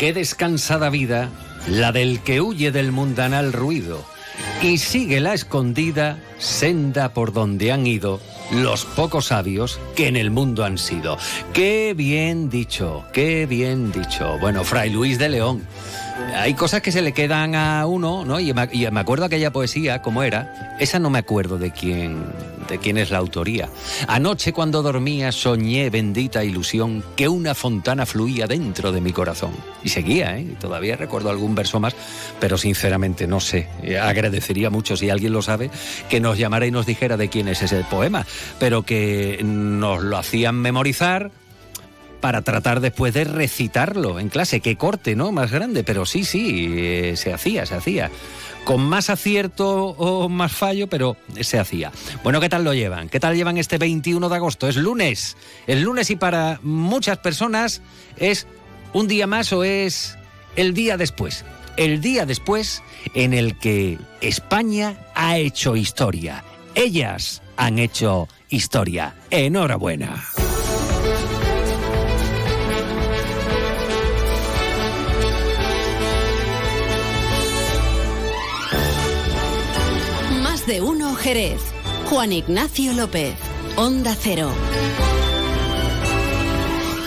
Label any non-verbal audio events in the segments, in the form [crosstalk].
Qué descansada vida la del que huye del mundanal ruido y sigue la escondida senda por donde han ido los pocos sabios que en el mundo han sido. Qué bien dicho, qué bien dicho. Bueno, Fray Luis de León. Hay cosas que se le quedan a uno, ¿no? Y me, acuerdo aquella poesía, ¿cómo era? Esa no me acuerdo de quién, de quién es la autoría. Anoche cuando dormía soñé, bendita ilusión, que una fontana fluía dentro de mi corazón. Y seguía, ¿eh? Todavía recuerdo algún verso más, pero sinceramente no sé. Eh, Agradecería mucho si alguien lo sabe que nos llamara y nos dijera de quién es ese poema, pero que nos lo hacían memorizar para tratar después de recitarlo en clase. Qué corte, ¿no? Más grande, pero sí, sí, eh, se hacía, se hacía. Con más acierto o más fallo, pero se hacía. Bueno, ¿qué tal lo llevan? ¿Qué tal llevan este 21 de agosto? Es lunes. El lunes y para muchas personas es un día más o es el día después. El día después en el que España ha hecho historia. Ellas han hecho historia. Enhorabuena. De uno Jerez. Juan Ignacio López. Onda Cero.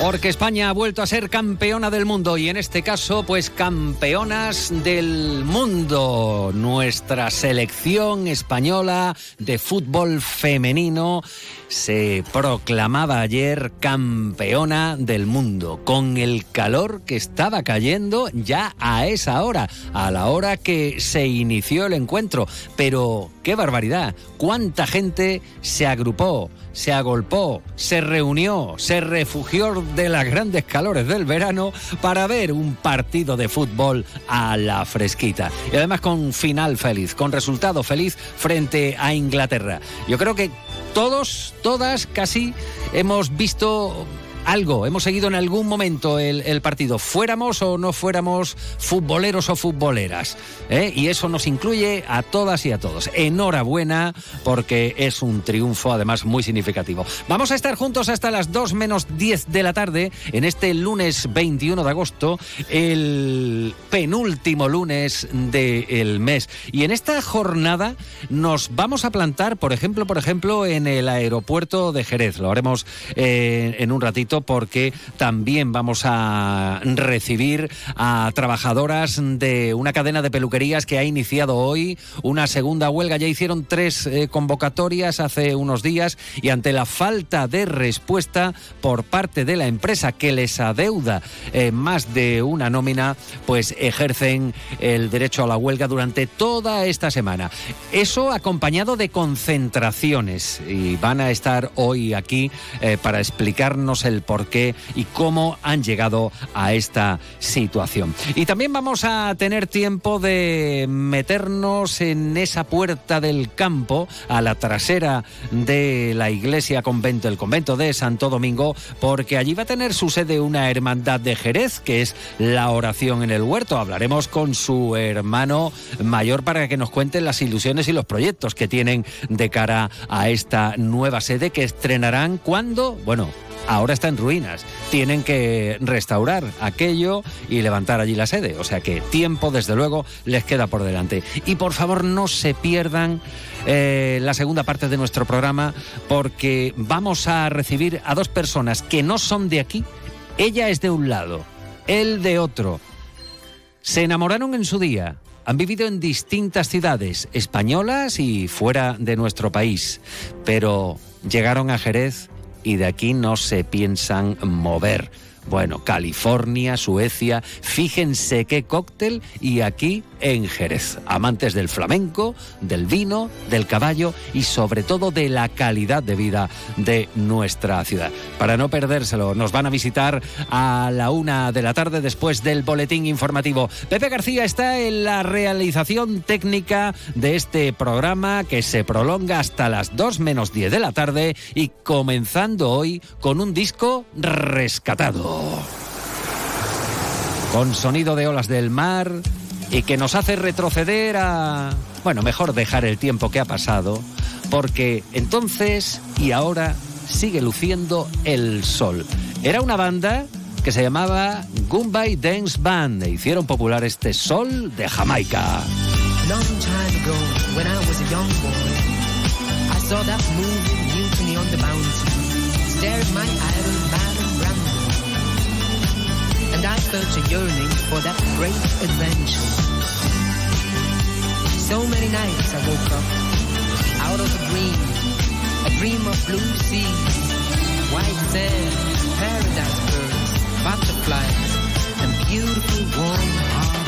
Porque España ha vuelto a ser campeona del mundo y en este caso, pues campeonas del mundo. Nuestra selección española de fútbol femenino se proclamaba ayer campeona del mundo con el calor que estaba cayendo ya a esa hora, a la hora que se inició el encuentro. Pero qué barbaridad, cuánta gente se agrupó se agolpó, se reunió, se refugió de las grandes calores del verano para ver un partido de fútbol a la fresquita. Y además con final feliz, con resultado feliz frente a Inglaterra. Yo creo que todos, todas casi hemos visto algo, hemos seguido en algún momento el, partido, fuéramos o no fuéramos futboleros o futboleras. ¿eh? Y eso nos incluye a todas y a todos. Enhorabuena porque es un triunfo además muy significativo. Vamos a estar juntos hasta las 2 menos 10 de la tarde en este lunes 21 de agosto, el penúltimo lunes del mes. Y en esta jornada nos vamos a plantar, por ejemplo, por ejemplo, en el aeropuerto de Jerez. Lo haremos eh, en un ratito porque también vamos a recibir a trabajadoras de una cadena de peluquerías que ha iniciado hoy una segunda huelga. Ya hicieron tres eh, convocatorias hace unos días y ante la falta de respuesta por parte de la empresa que les adeuda eh, más de una nómina, pues ejercen el derecho a la huelga durante toda esta semana. Eso acompañado de concentraciones y van a estar hoy aquí eh, para explicarnos el por qué y cómo han llegado a esta situación. Y también vamos a tener tiempo de meternos en esa puerta del campo, a la trasera de la iglesia convento, el convento de Santo Domingo, porque allí va a tener su sede una hermandad de Jerez, que es la oración en el huerto. Hablaremos con su hermano mayor para que nos cuenten las ilusiones y los proyectos que tienen de cara a esta nueva sede que estrenarán cuando, bueno, ahora está en ruinas. Tienen que restaurar aquello y levantar allí la sede. O sea que tiempo, desde luego, les queda por delante. Y por favor, no se pierdan eh, la segunda parte de nuestro programa porque vamos a recibir a dos personas que no son de aquí. Ella es de un lado, él de otro. Se enamoraron en su día. Han vivido en distintas ciudades, españolas y fuera de nuestro país, pero llegaron a Jerez y de aquí no se piensan mover. Bueno, California, Suecia, fíjense qué cóctel y aquí en Jerez. Amantes del flamenco, del vino, del caballo y sobre todo de la calidad de vida de nuestra ciudad. Para no perdérselo, nos van a visitar a la una de la tarde después del boletín informativo. Pepe García está en la realización técnica de este programa que se prolonga hasta las dos menos diez de la tarde y comenzando hoy con un disco rescatado con sonido de olas del mar y que nos hace retroceder a... Bueno, mejor dejar el tiempo que ha pasado, porque entonces y ahora sigue luciendo el sol. Era una banda que se llamaba Goombay Dance Band e hicieron popular este sol de Jamaica. And I felt a yearning for that great adventure. So many nights I woke up out of a dream, a dream of blue sea, white sand, paradise birds, butterflies, and beautiful warm-hearted girls.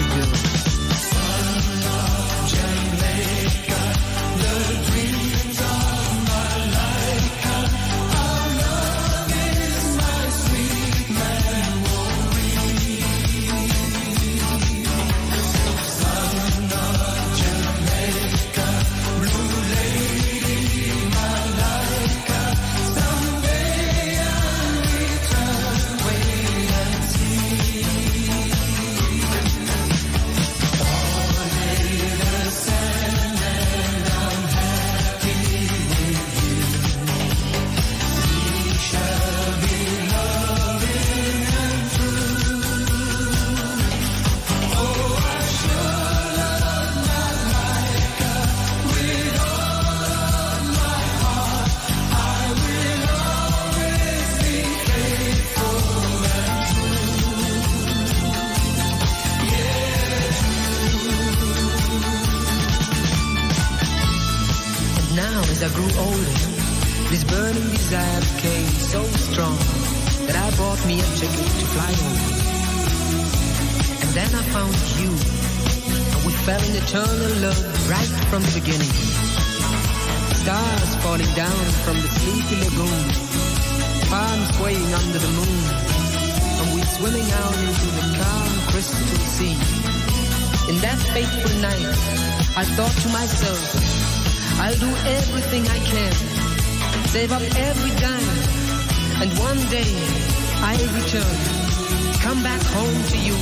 fell in eternal love right from the beginning. Stars falling down from the sleepy lagoon, palms swaying under the moon, and we swimming out into the calm crystal sea. In that fateful night, I thought to myself, I'll do everything I can, save up every dime, and one day I'll return, come back home to you,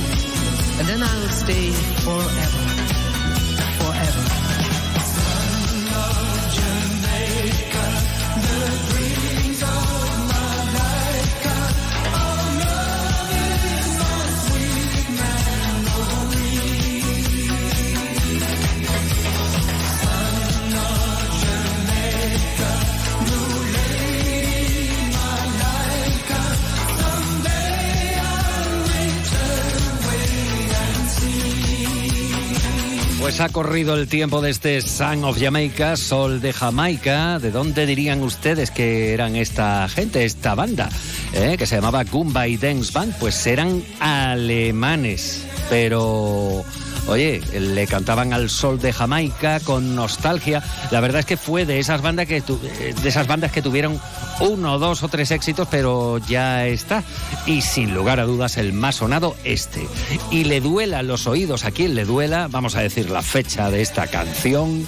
and then I'll stay forever. Pues ha corrido el tiempo de este Sun of Jamaica, Sol de Jamaica. ¿De dónde dirían ustedes que eran esta gente, esta banda? eh, Que se llamaba Goombay Dance Band. Pues eran alemanes, pero... Oye, le cantaban al sol de Jamaica con nostalgia. La verdad es que fue de esas bandas que eh, de esas bandas que tuvieron uno, dos o tres éxitos, pero ya está. Y sin lugar a dudas el más sonado este. Y le duela los oídos a quien le duela, vamos a decir la fecha de esta canción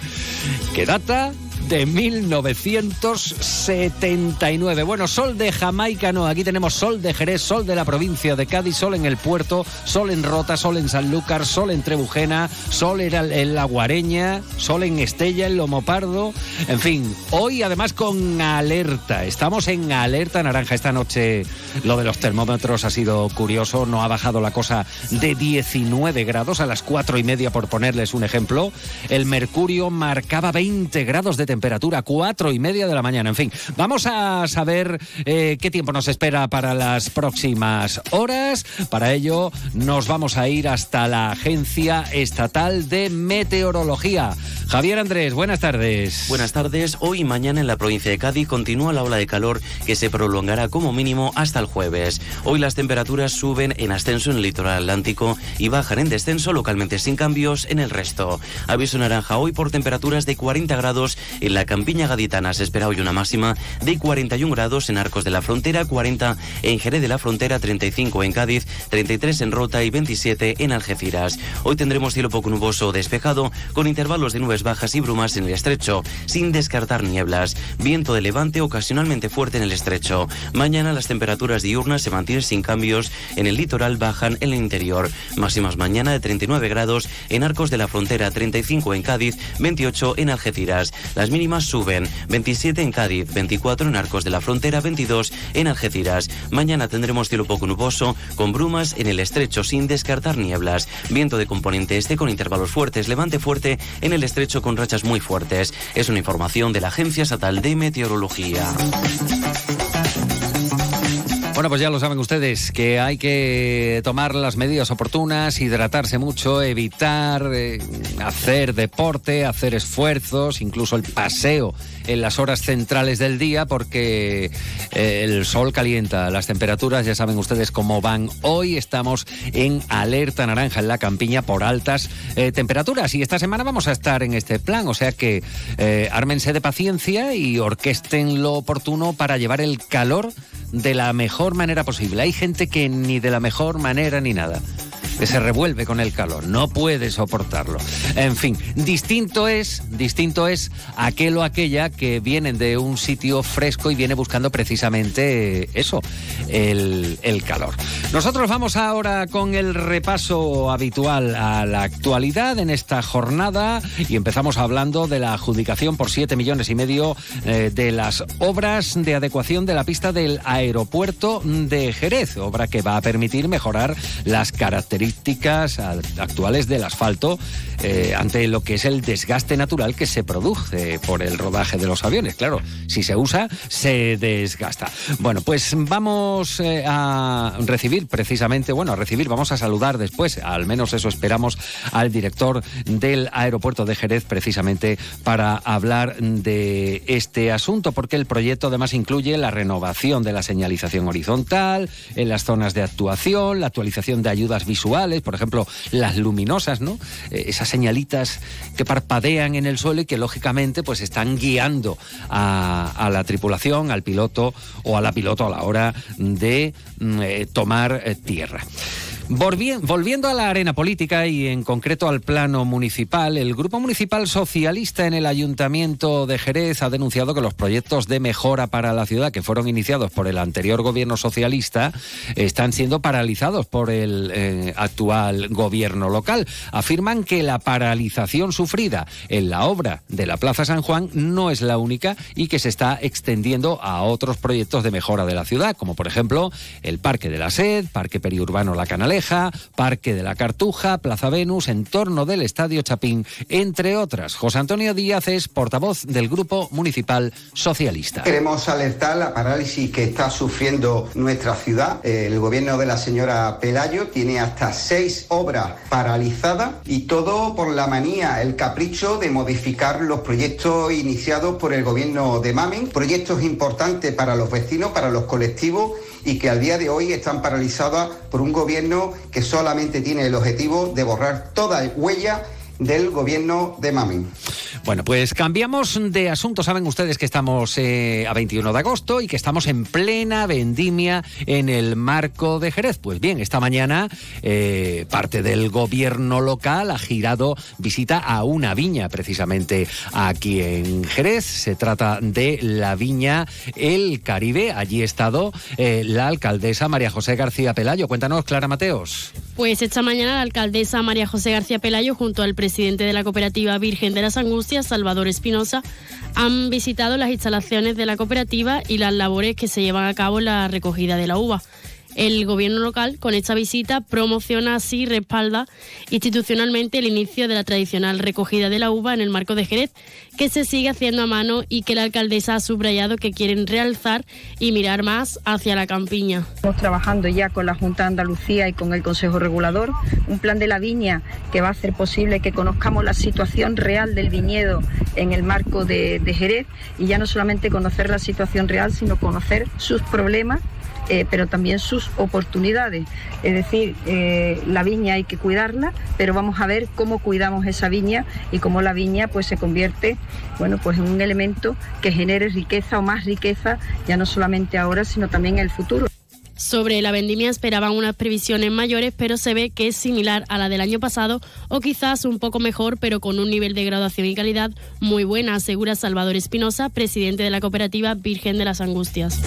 que data de 1979. Bueno, sol de Jamaica no, aquí tenemos sol de Jerez, sol de la provincia de Cádiz, sol en el puerto, sol en Rota, sol en Sanlúcar, sol en Trebujena, sol en, la- Guareña, sol en Estella, en Lomopardo, en fin, hoy además con alerta, estamos en alerta naranja. Esta noche, lo de los termómetros ha sido curioso, no ha bajado la cosa de 19 grados a las cuatro y media por ponerles un ejemplo, el mercurio marcaba 20 grados de temperatura, cuatro y media de la mañana. En fin, vamos a saber eh, qué tiempo nos espera para las próximas horas. Para ello, nos vamos a ir hasta la Agencia Estatal de Meteorología. Javier Andrés, buenas tardes. Buenas tardes. Hoy y mañana en la provincia de Cádiz continúa la ola de calor que se prolongará como mínimo hasta el jueves. Hoy las temperaturas suben en ascenso en el litoral atlántico y bajan en descenso localmente sin cambios en el resto. Aviso naranja hoy por temperaturas de 40 grados la campiña gaditana. Se espera hoy una máxima de 41 grados en Arcos de la Frontera, 40 en Jerez de la Frontera, 35 en Cádiz, 33 en Rota y 27 en Algeciras. Hoy tendremos cielo poco nuboso o despejado con intervalos de nubes bajas y brumas en el estrecho, sin descartar nieblas. Viento de levante ocasionalmente fuerte en el estrecho. Mañana las temperaturas diurnas se mantienen sin cambios. En el litoral bajan en el interior. Máximas mañana de 39 grados en Arcos de la Frontera, 35 en Cádiz, 28 en Algeciras. Las mínimas suben, 27 en Cádiz, 24 en Arcos de la Frontera, 22 en Algeciras. Mañana tendremos cielo poco nuboso, con brumas en el estrecho sin descartar nieblas. Viento de componente este con intervalos fuertes, levante fuerte en el estrecho con rachas muy fuertes. Es una información de la Agencia Estatal de Meteorología. Bueno, pues ya lo saben ustedes, que hay que tomar las medidas oportunas, hidratarse mucho, evitar eh, hacer deporte, hacer esfuerzos, incluso el paseo en las horas centrales del día, porque eh, el sol calienta, las temperaturas, ya saben ustedes cómo van. Hoy estamos en alerta naranja en la campiña por altas eh, temperaturas y esta semana vamos a estar en este plan, o sea que ármense de paciencia y orquesten lo oportuno para llevar el calor de la mejor manera posible. Hay gente que ni de la mejor manera ni nada que se revuelve con el calor, no puede soportarlo. En fin, distinto es, distinto es aquel o aquella que vienen de un sitio fresco y viene buscando precisamente eso, el, el calor. Nosotros vamos ahora con el repaso habitual a la actualidad en esta jornada y empezamos hablando de la adjudicación por 7 millones y medio eh, de las obras de adecuación de la pista del aeropuerto de Jerez, obra que va a permitir mejorar las características características actuales del asfalto eh, ante lo que es el desgaste natural que se produce por el rodaje de los aviones. Claro, si se usa, se desgasta. Bueno, pues vamos eh, a recibir precisamente, bueno, a recibir, vamos a saludar después, al menos eso esperamos, al director del aeropuerto de Jerez precisamente para hablar de este asunto, porque el proyecto además incluye la renovación de la señalización horizontal en las zonas de actuación, la actualización de ayudas visuales, por ejemplo, las luminosas, ¿no? Eh, esas señalitas que parpadean en el suelo y que lógicamente pues están guiando a, la tripulación, al piloto o a la piloto a la hora de mm, eh, tomar eh, tierra. Volviendo a la arena política y en concreto al plano municipal, el Grupo Municipal Socialista en el Ayuntamiento de Jerez ha denunciado que los proyectos de mejora para la ciudad que fueron iniciados por el anterior gobierno socialista están siendo paralizados por el eh, actual gobierno local. Afirman que la paralización sufrida en la obra de la Plaza San Juan no es la única y que se está extendiendo a otros proyectos de mejora de la ciudad, como por ejemplo el Parque de la Sed, Parque Periurbano La Parque de la Cartuja, Plaza Venus, entorno del Estadio Chapín, entre otras. José Antonio Díaz es portavoz del Grupo Municipal Socialista. Queremos alertar la parálisis que está sufriendo nuestra ciudad. El gobierno de la señora Pelayo tiene hasta seis obras paralizadas y todo por la manía, el capricho de modificar los proyectos iniciados por el gobierno de Mamen, proyectos importantes para los vecinos, para los colectivos y que al día de hoy están paralizadas por un gobierno que solamente tiene el objetivo de borrar toda huella del gobierno de Mamin. Bueno, pues cambiamos de asunto. Saben ustedes que estamos eh, a 21 de agosto y que estamos en plena vendimia en el marco de Jerez. Pues bien, esta mañana eh, parte del gobierno local ha girado visita a una viña, precisamente aquí en Jerez. Se trata de la viña El Caribe. Allí ha estado eh, la alcaldesa María José García Pelayo. Cuéntanos, Clara Mateos. Pues esta mañana la alcaldesa María José García Pelayo junto al presidente de la cooperativa Virgen de las Angustias, Salvador Espinosa, han visitado las instalaciones de la cooperativa y las labores que se llevan a cabo en la recogida de la uva. El gobierno local, con esta visita, promociona así respalda institucionalmente el inicio de la tradicional recogida de la uva en el marco de Jerez, que se sigue haciendo a mano y que la alcaldesa ha subrayado que quieren realzar y mirar más hacia la campiña. Estamos trabajando ya con la Junta de Andalucía y con el Consejo Regulador, un plan de la viña que va a hacer posible que conozcamos la situación real del viñedo en el marco de, de Jerez y ya no solamente conocer la situación real, sino conocer sus problemas eh, pero también sus oportunidades. Es decir, eh, la viña hay que cuidarla, pero vamos a ver cómo cuidamos esa viña y cómo la viña pues se convierte, bueno, pues en un elemento que genere riqueza o más riqueza, ya no solamente ahora, sino también en el futuro. Sobre la vendimia esperaban unas previsiones mayores, pero se ve que es similar a la del año pasado o quizás un poco mejor, pero con un nivel de graduación y calidad muy buena, asegura Salvador Espinosa, presidente de la cooperativa Virgen de las Angustias.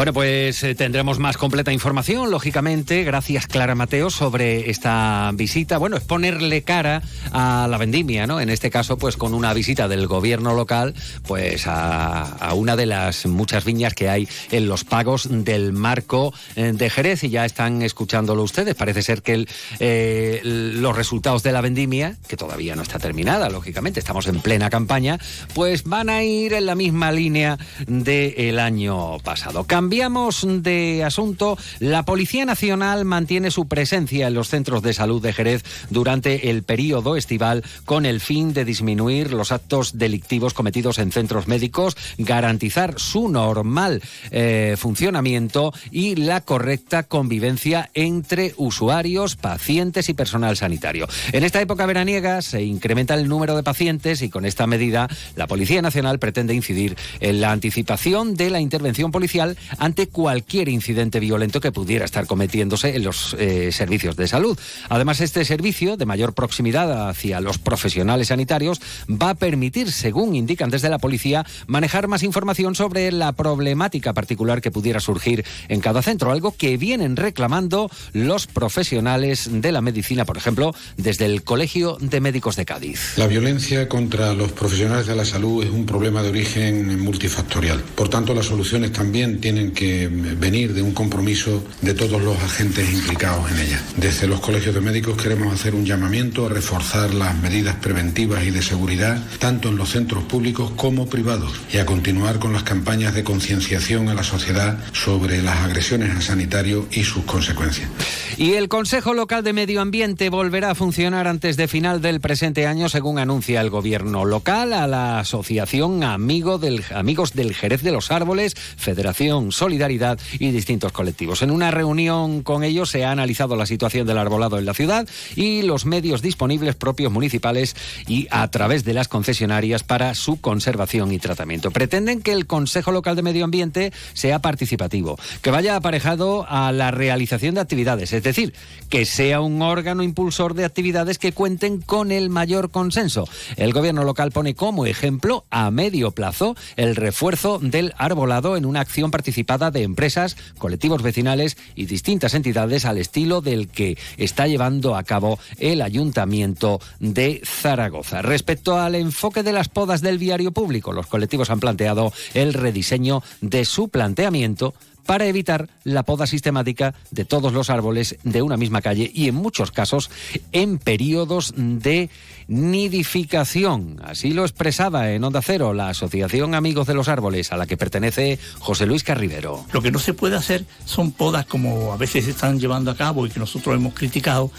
Bueno, pues eh, tendremos más completa información, lógicamente. Gracias, Clara Mateo, sobre esta visita. Bueno, es ponerle cara a la vendimia, ¿no? En este caso, pues con una visita del gobierno local, pues a, una de las muchas viñas que hay en los pagos del marco eh, de Jerez. Y ya están escuchándolo ustedes. Parece ser que eh, los resultados de la vendimia, que todavía no está terminada, lógicamente, estamos en plena campaña, pues van a ir en la misma línea del año pasado. Cambiamos de asunto. La Policía Nacional mantiene su presencia en los centros de salud de Jerez durante el periodo estival con el fin de disminuir los actos delictivos cometidos en centros médicos, garantizar su normal eh, funcionamiento y la correcta convivencia entre usuarios, pacientes y personal sanitario. En esta época veraniega se incrementa el número de pacientes y con esta medida la Policía Nacional pretende incidir en la anticipación de la intervención policial ante cualquier incidente violento que pudiera estar cometiéndose en los eh, servicios de salud. Además, este servicio, de mayor proximidad hacia los profesionales sanitarios, va a permitir, según indican desde la policía, manejar más información sobre la problemática particular que pudiera surgir en cada centro, algo que vienen reclamando los profesionales de la medicina, por ejemplo, desde el Colegio de Médicos de Cádiz. La violencia contra los profesionales de la salud es un problema de origen multifactorial. Por tanto, las soluciones también tienen que venir de un compromiso de todos los agentes implicados en ella. Desde los colegios de médicos queremos hacer un llamamiento a reforzar las medidas preventivas y de seguridad, tanto en los centros públicos como privados, y a continuar con las campañas de concienciación a la sociedad sobre las agresiones a sanitario y sus consecuencias. Y el Consejo Local de Medio Ambiente volverá a funcionar antes de final del presente año, según anuncia el gobierno local, a la Asociación Amigo del, Amigos del Jerez de los Árboles, Federación Solidaridad y distintos colectivos. En una reunión con ellos se ha analizado la situación del arbolado en la ciudad y los medios disponibles propios municipales y a través de las concesionarias para su conservación y tratamiento. Pretenden que el Consejo Local de Medio Ambiente sea participativo, que vaya aparejado a la realización de actividades, es decir, que sea un órgano impulsor de actividades que cuenten con el mayor consenso. El gobierno local pone como ejemplo a medio plazo el refuerzo del arbolado en una acción de empresas, colectivos vecinales y distintas entidades al estilo del que está llevando a cabo el Ayuntamiento de Zaragoza. Respecto al enfoque de las podas del viario público, los colectivos han planteado el rediseño de su planteamiento para evitar la poda sistemática de todos los árboles de una misma calle y en muchos casos en periodos de nidificación. Así lo expresaba en Onda Cero la Asociación Amigos de los Árboles a la que pertenece José Luis Carribero. Lo que no se puede hacer son podas como a veces se están llevando a cabo y que nosotros hemos criticado,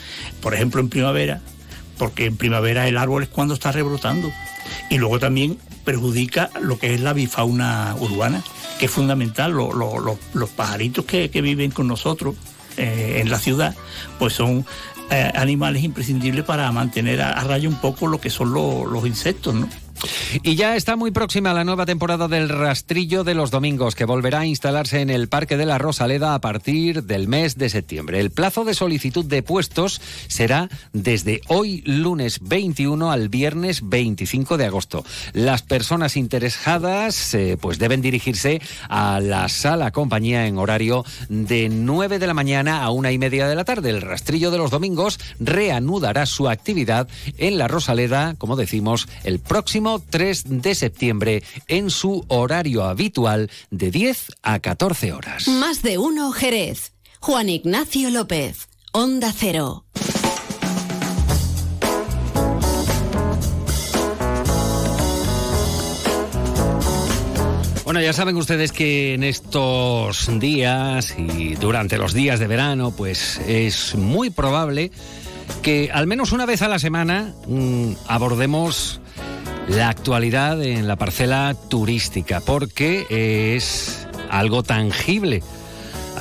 por ejemplo en primavera, porque en primavera el árbol es cuando está rebrotando y luego también perjudica lo que es la bifauna urbana que es fundamental. los pajaritos que, viven con nosotros eh, en la ciudad, pues son eh, animales imprescindibles para mantener a, a, raya un poco lo que son los insectos, ¿no? Y ya está muy próxima la nueva temporada del rastrillo de los domingos, que volverá a instalarse en el Parque de la Rosaleda a partir del mes de septiembre. El plazo de solicitud de puestos será desde hoy lunes 21 al viernes 25 de agosto. Las personas interesadas eh, pues deben dirigirse a la sala compañía en horario de 9 de la mañana a una y media de la tarde. El rastrillo de los domingos reanudará su actividad en la Rosaleda, como decimos, el próximo 3 de septiembre en su horario habitual de 10 a 14 horas. Más de uno Jerez. Juan Ignacio López, Onda Cero. Bueno, ya saben ustedes que en estos días y durante los días de verano, pues es muy probable que al menos una vez a la semana mm, abordemos la actualidad en la parcela turística, porque es algo tangible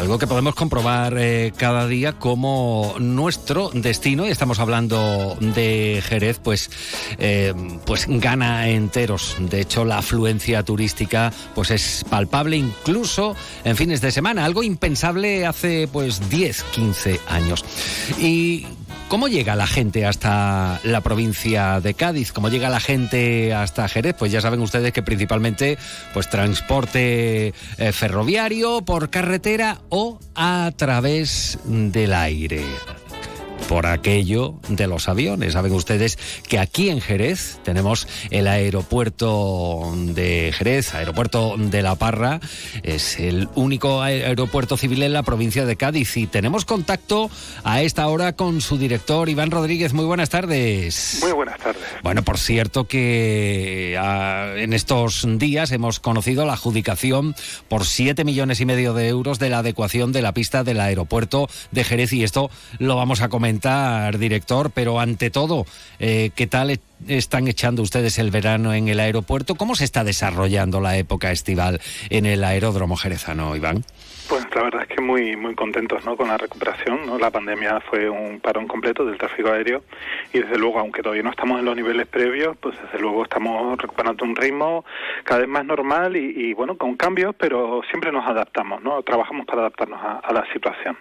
algo que podemos comprobar eh, cada día como nuestro destino, y estamos hablando de Jerez, pues, eh, pues gana enteros. De hecho, la afluencia turística pues es palpable incluso en fines de semana, algo impensable hace pues 10, 15 años. Y ¿Cómo llega la gente hasta la provincia de Cádiz? ¿Cómo llega la gente hasta Jerez? Pues ya saben ustedes que principalmente pues transporte eh, ferroviario, por carretera o a través del aire por aquello de los aviones. Saben ustedes que aquí en Jerez tenemos el aeropuerto de Jerez, aeropuerto de La Parra, es el único aeropuerto civil en la provincia de Cádiz y tenemos contacto a esta hora con su director Iván Rodríguez. Muy buenas tardes. Muy buenas tardes. Bueno, por cierto que ah, en estos días hemos conocido la adjudicación por 7 millones y medio de euros de la adecuación de la pista del aeropuerto de Jerez y esto lo vamos a comentar director, pero ante todo, eh, ¿qué tal están echando ustedes el verano en el aeropuerto? ¿Cómo se está desarrollando la época estival en el aeródromo jerezano, Iván? Pues la verdad es que muy muy contentos ¿no? con la recuperación. ¿no? La pandemia fue un parón completo del tráfico aéreo y desde luego, aunque todavía no estamos en los niveles previos, pues desde luego estamos recuperando un ritmo cada vez más normal y, bueno, con cambios, pero siempre nos adaptamos, ¿no? trabajamos para adaptarnos a, la situación.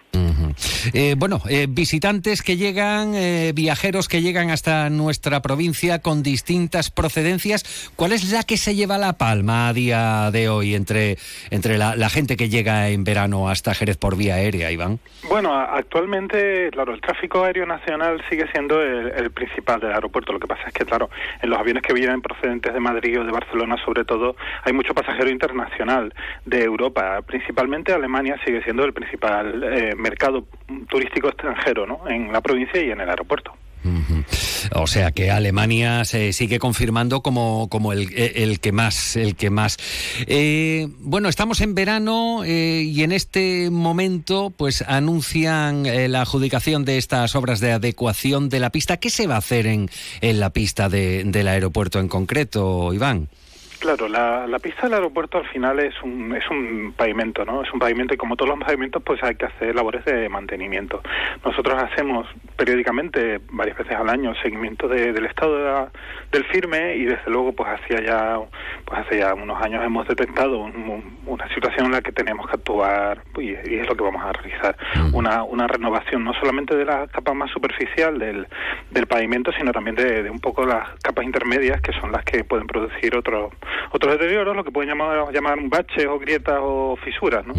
Eh, bueno, eh, visitantes que llegan, eh, viajeros que llegan hasta nuestra provincia con distintas procedencias, ¿cuál es la que se lleva la palma a día de hoy entre, entre la, gente que llega en verano hasta Jerez por vía aérea, Iván? Bueno, actualmente, claro, el tráfico aéreo nacional sigue siendo el, principal del aeropuerto. Lo que pasa es que, claro, en los aviones que vienen procedentes de Madrid o de Barcelona, sobre todo, hay mucho pasajero internacional de Europa. Principalmente Alemania sigue siendo el principal mercado turístico extranjero ¿no? en la provincia y en el aeropuerto. O sea que Alemania se sigue confirmando como, como el, el que más, el que más. Eh, bueno, estamos en verano eh, y en este momento, pues anuncian eh, la adjudicación de estas obras de adecuación de la pista. ¿Qué se va a hacer en, en la pista de, del aeropuerto en concreto, Iván? Claro, la, la, pista del aeropuerto al final es un, es un pavimento, ¿no? Es un pavimento y como todos los pavimentos pues hay que hacer labores de mantenimiento. Nosotros hacemos periódicamente, varias veces al año, seguimiento del estado del firme y desde luego pues hacía ya, pues hace ya unos años hemos detectado una situación en la que tenemos que actuar y, es lo que vamos a realizar. Una, una renovación no solamente de la capa más superficial del, del pavimento, sino también de, de un poco las capas intermedias que son las que pueden producir otro otros deterioros, lo que pueden llamar, llamar baches o grietas o fisuras, ¿no?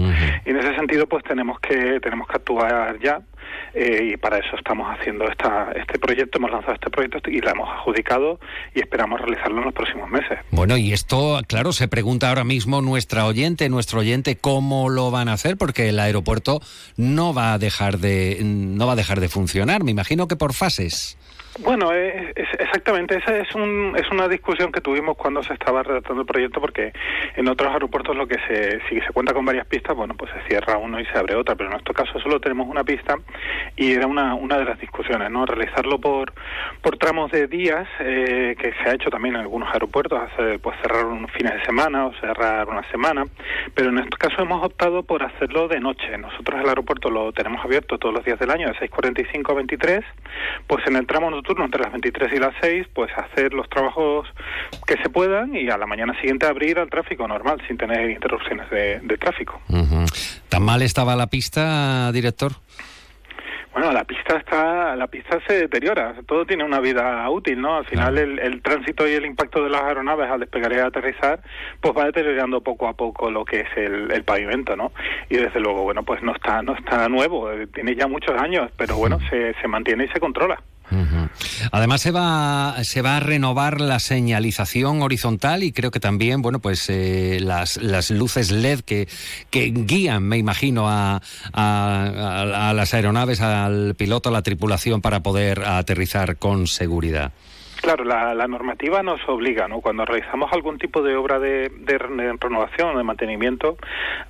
Y en ese sentido, pues tenemos que tenemos que actuar ya eh, y para eso estamos haciendo esta, este proyecto, hemos lanzado este proyecto y lo hemos adjudicado y esperamos realizarlo en los próximos meses. Bueno, y esto, claro, se pregunta ahora mismo nuestra oyente, nuestro oyente, cómo lo van a hacer, porque el aeropuerto no va a dejar de, no va a dejar de funcionar. Me imagino que por fases. Bueno, es, exactamente, esa es, un, es una discusión que tuvimos cuando se estaba redactando el proyecto, porque en otros aeropuertos lo que se, si se cuenta con varias pistas, bueno, pues se cierra uno y se abre otra, pero en nuestro caso solo tenemos una pista y era una, una de las discusiones, ¿no? Realizarlo por, por tramos de días, eh, que se ha hecho también en algunos aeropuertos, hacer, pues cerrar un fines de semana o cerrar una semana, pero en este caso hemos optado por hacerlo de noche. Nosotros el aeropuerto lo tenemos abierto todos los días del año, de 6.45 a 23, pues en el tramo turno entre las 23 y las 6, pues hacer los trabajos que se puedan y a la mañana siguiente abrir al tráfico normal, sin tener interrupciones de, tráfico. ¿Tan mal estaba la pista, director? Bueno, la pista está, la pista se deteriora, todo tiene una vida útil, ¿no? Al final el, tránsito y el impacto de las aeronaves al despegar y aterrizar, pues va deteriorando poco a poco lo que es el, pavimento, ¿no? Y desde luego, bueno, pues no está, no está nuevo, eh, tiene ya muchos años, pero bueno, se, se mantiene y se controla. Además se va se va a renovar la señalización horizontal y creo que también bueno pues eh, las, las luces LED que, que guían me imagino a, a las aeronaves al piloto a la tripulación para poder aterrizar con seguridad. Claro, la, la, normativa nos obliga, ¿no? Cuando realizamos algún tipo de obra de, de renovación, de mantenimiento,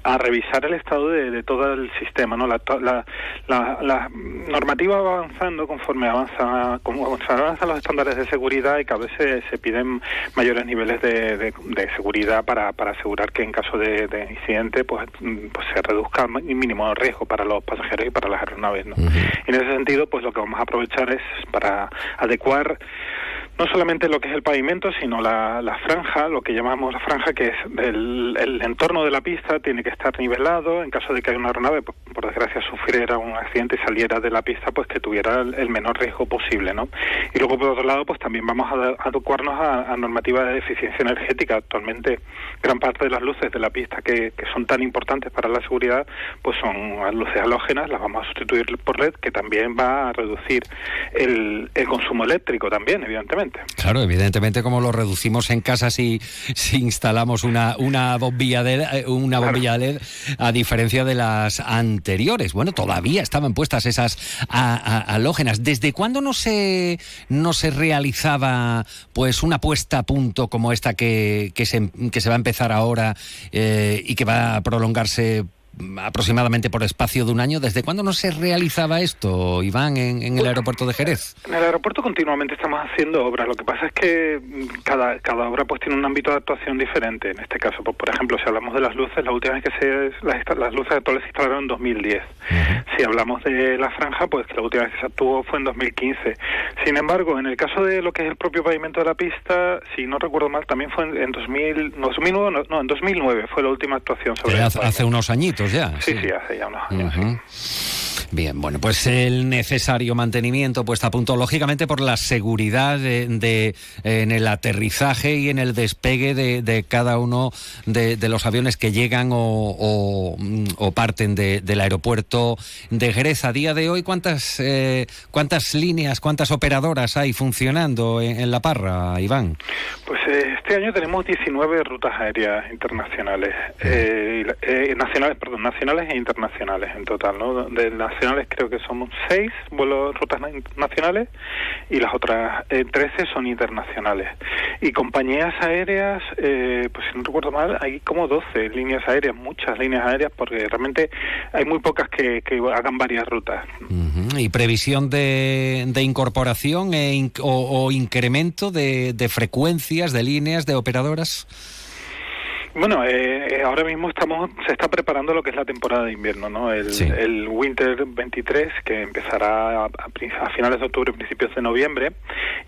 a revisar el estado de, todo el sistema, ¿no? La, la, la, normativa va avanzando conforme avanza, como avanzan los estándares de seguridad y cada vez se, se piden mayores niveles de, de, seguridad para, para asegurar que en caso de, incidente, pues, pues se reduzca el mínimo riesgo para los pasajeros y para las aeronaves, ¿no? En ese sentido, pues lo que vamos a aprovechar es para adecuar no solamente lo que es el pavimento, sino la, franja, lo que llamamos la franja, que es el, el, entorno de la pista, tiene que estar nivelado. En caso de que haya una aeronave, por, por desgracia, sufriera un accidente y saliera de la pista, pues que tuviera el, menor riesgo posible, ¿no? Y luego, por otro lado, pues también vamos a adecuarnos a, a normativa de eficiencia energética. Actualmente, gran parte de las luces de la pista que, que son tan importantes para la seguridad, pues son luces halógenas, las vamos a sustituir por LED, que también va a reducir el, el consumo eléctrico también, evidentemente. Claro, evidentemente como lo reducimos en casa si, si instalamos una, una bombilla de eh, una bombilla LED a diferencia de las anteriores. Bueno, todavía estaban puestas esas halógenas. ¿Desde cuándo no se no se realizaba pues una puesta a punto como esta que, que, se, que se va a empezar ahora eh, y que va a prolongarse aproximadamente por espacio de un año. ¿Desde cuándo no se realizaba esto, Iván, en, en, el aeropuerto de Jerez? En el aeropuerto continuamente estamos haciendo obras. Lo que pasa es que mm, cada, cada obra pues tiene un ámbito de actuación diferente. En este caso, pues, por ejemplo, si hablamos de las luces, la última vez que se las, las luces actuales se instalaron en 2010. Si hablamos de la franja, pues que la última vez que se actuó fue en 2015. Sin embargo, en el caso de lo que es el propio pavimento de la pista, si no recuerdo mal, también fue en, en 2000, no, 2009, no, no, en 2009 fue la última actuación sobre hace, hace unos añitos ya. Sí, sí, hace Bien, bueno, pues el necesario mantenimiento puesta a punto, lógicamente, por la seguridad de, de en el aterrizaje y en el despegue de, de cada uno de, los aviones que llegan o, o, o parten del aeropuerto de Jerez. A día de hoy, ¿cuántas, eh, cuántas líneas, cuántas operadoras hay funcionando en, en La Parra, Iván? Pues eh, este año tenemos 19 rutas aéreas internacionales, eh, eh, nacionales, perdón, nacionales e internacionales en total, ¿no? Nacionales creo que son seis vuelos rutas nacionales y las otras eh, 13 son internacionales. Y compañías aéreas, eh, pues si no recuerdo mal, hay como 12 líneas aéreas, muchas líneas aéreas, porque realmente hay muy pocas que, que hagan varias rutas. ¿Y previsión de, de incorporación e in, o, o, incremento de, de frecuencias, de líneas, de operadoras? Bueno, eh, ahora mismo estamos se está preparando lo que es la temporada de invierno, ¿no? El, sí. el Winter 23 que empezará a, a, finales de octubre, principios de noviembre,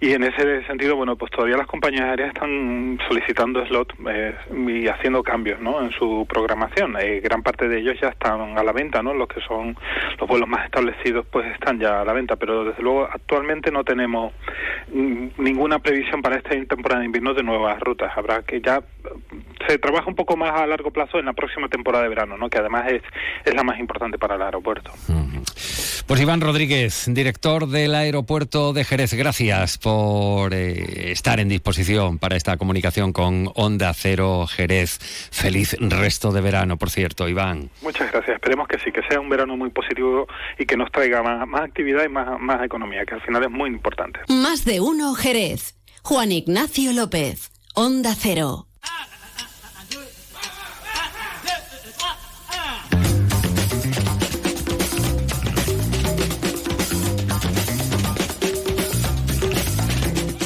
y en ese sentido, bueno, pues todavía las compañías aéreas están solicitando slot eh, y haciendo cambios, ¿no? En su programación. Eh, gran parte de ellos ya están a la venta, ¿no? Los que son los vuelos más establecidos, pues están ya a la venta, pero desde luego actualmente no tenemos ninguna previsión para esta temporada de invierno de nuevas rutas. Habrá que ya se trabaja un poco más a largo plazo en la próxima temporada de verano, ¿no? que además es, es la más importante para el aeropuerto. Pues Iván Rodríguez, director del aeropuerto de Jerez, gracias por eh, estar en disposición para esta comunicación con Onda Cero Jerez. Feliz resto de verano, por cierto, Iván. Muchas gracias. Esperemos que sí, que sea un verano muy positivo y que nos traiga más, más actividad y más, más economía, que al final es muy importante. Más de uno Jerez. Juan Ignacio López, Onda Cero.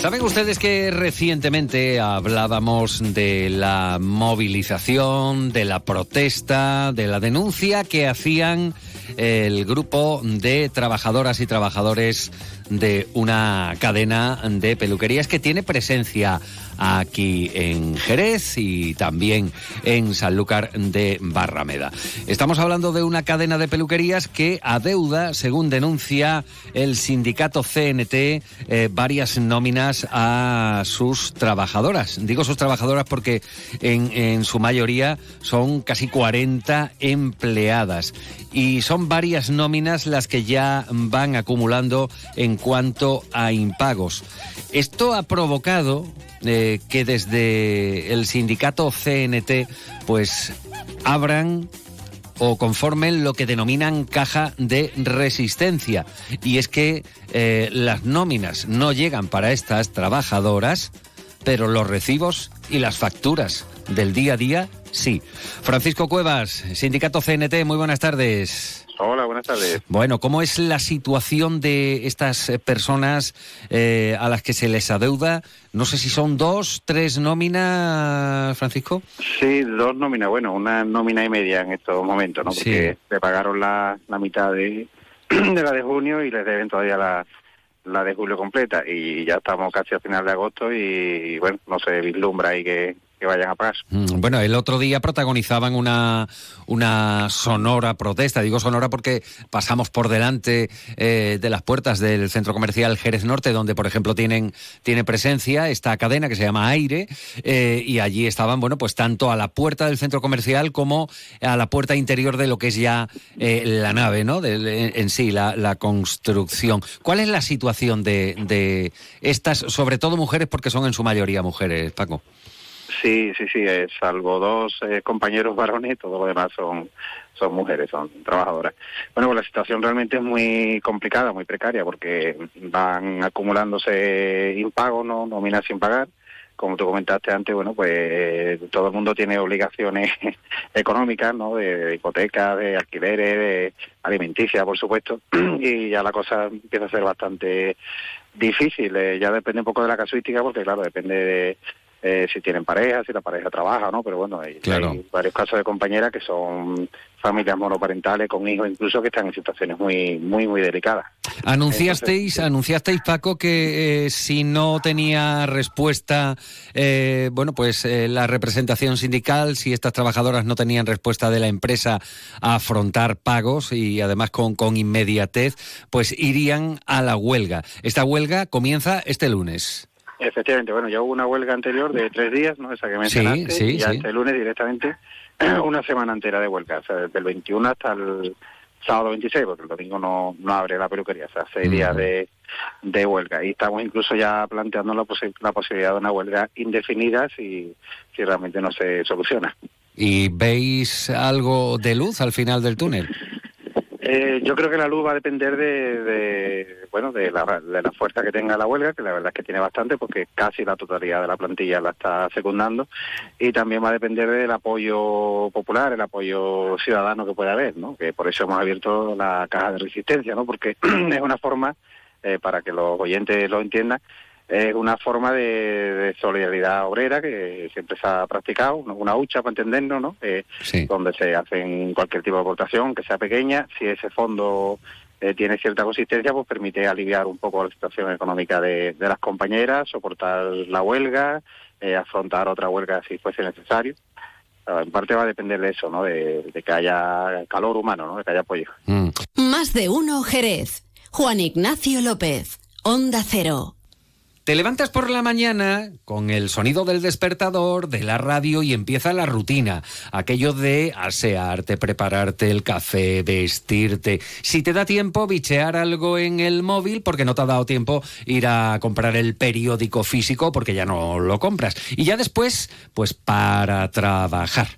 Saben ustedes que recientemente hablábamos de la movilización, de la protesta, de la denuncia que hacían el grupo de trabajadoras y trabajadores de una cadena de peluquerías que tiene presencia aquí en Jerez y también en Sanlúcar de Barrameda. Estamos hablando de una cadena de peluquerías que adeuda, según denuncia el sindicato CNT, eh, varias nóminas a sus trabajadoras. Digo sus trabajadoras porque en, en su mayoría son casi 40 empleadas y son varias nóminas las que ya van acumulando en cuanto a impagos. Esto ha provocado eh, que desde el sindicato CNT pues abran o conformen lo que denominan caja de resistencia. Y es que eh, las nóminas no llegan para estas trabajadoras, pero los recibos y las facturas del día a día sí. Francisco Cuevas, Sindicato CNT, muy buenas tardes. Hola, buenas tardes. Bueno, ¿cómo es la situación de estas personas eh, a las que se les adeuda? No sé si son dos, tres nóminas, Francisco. Sí, dos nóminas. Bueno, una nómina y media en estos momentos, ¿no? Porque sí. le pagaron la, la mitad de, [clears throat] de, la de junio y les deben todavía la, la de julio completa y ya estamos casi a final de agosto y, bueno, no se vislumbra ahí que, que vayan a pagar. Mm, Bueno, el otro día protagonizaban una, una sonora protesta. Digo sonora porque pasamos por delante eh, de las puertas del centro comercial Jerez Norte, donde, por ejemplo, tienen, tiene presencia esta cadena que se llama Aire, eh, y allí estaban, bueno, pues tanto a la puerta del centro comercial como a la puerta interior de lo que es ya eh, la nave, ¿no? De- en sí, la, la construcción. ¿Cuál es la situación de, de estas, sobre todo mujeres, porque son en su mayoría mujeres, Paco? Sí, sí, sí, eh, salvo dos eh, compañeros varones, todo lo demás son, son mujeres, son trabajadoras. Bueno, pues la situación realmente es muy complicada, muy precaria, porque van acumulándose impagos, ¿no? nóminas sin pagar. Como tú comentaste antes, bueno, pues eh, todo el mundo tiene obligaciones [laughs] económicas, ¿no? De, de hipoteca, de alquileres, de alimenticia, por supuesto, [clears throat] y ya la cosa empieza a ser bastante difícil. eh, ya depende un poco de la casuística, porque claro, depende de eh, si tienen pareja, si la pareja trabaja, ¿no? Pero bueno, hay, Claro. hay varios casos de compañeras que son familias monoparentales con hijos incluso que están en situaciones muy, muy, muy delicadas. Anunciasteis, anunciasteis Paco, que eh, si no tenía respuesta, eh, bueno, pues eh, la representación sindical, si estas trabajadoras no tenían respuesta de la empresa a afrontar pagos y además con, con inmediatez, pues irían a la huelga. Esta huelga comienza este lunes. Efectivamente, bueno, ya hubo una huelga anterior de tres días, ¿no? Esa que mencionaste, sí, y ya sí. este lunes directamente [clears throat] una semana entera de huelga, o sea, desde el 21 hasta el sábado 26, porque el domingo no, no abre la peluquería, o sea, seis días de, de huelga. Y estamos incluso ya planteando la, posi- la posibilidad de una huelga indefinida si, si realmente no se soluciona. ¿Y veis algo de luz al final del túnel? Eh, yo creo que la luz va a depender de, de, bueno de la, de la fuerza que tenga la huelga, que la verdad es que tiene bastante, porque casi la totalidad de la plantilla la está secundando, y también va a depender del apoyo popular, el apoyo ciudadano que pueda haber, ¿no? Que por eso hemos abierto la caja de resistencia, ¿no? Porque [clears throat] es una forma, eh, para que los oyentes lo entiendan, es una forma de, de solidaridad obrera que siempre se ha practicado, una hucha para entendernos, ¿no? Eh, donde se hacen cualquier tipo de aportación, que sea pequeña, si ese fondo eh, tiene cierta consistencia, pues permite aliviar un poco la situación económica de, de las compañeras, soportar la huelga, eh, afrontar otra huelga si fuese necesario. Ah, En parte va a depender de eso, ¿no? De, de que haya calor humano, ¿no? De que haya apoyo. Más de uno Jerez. Juan Ignacio López. Onda Cero. Te levantas por la mañana con el sonido del despertador, de la radio y empieza la rutina. Aquello de asearte, prepararte el café, vestirte. Si te da tiempo, bichear algo en el móvil porque no te ha dado tiempo ir a comprar el periódico físico porque ya no lo compras. Y ya después, pues para trabajar.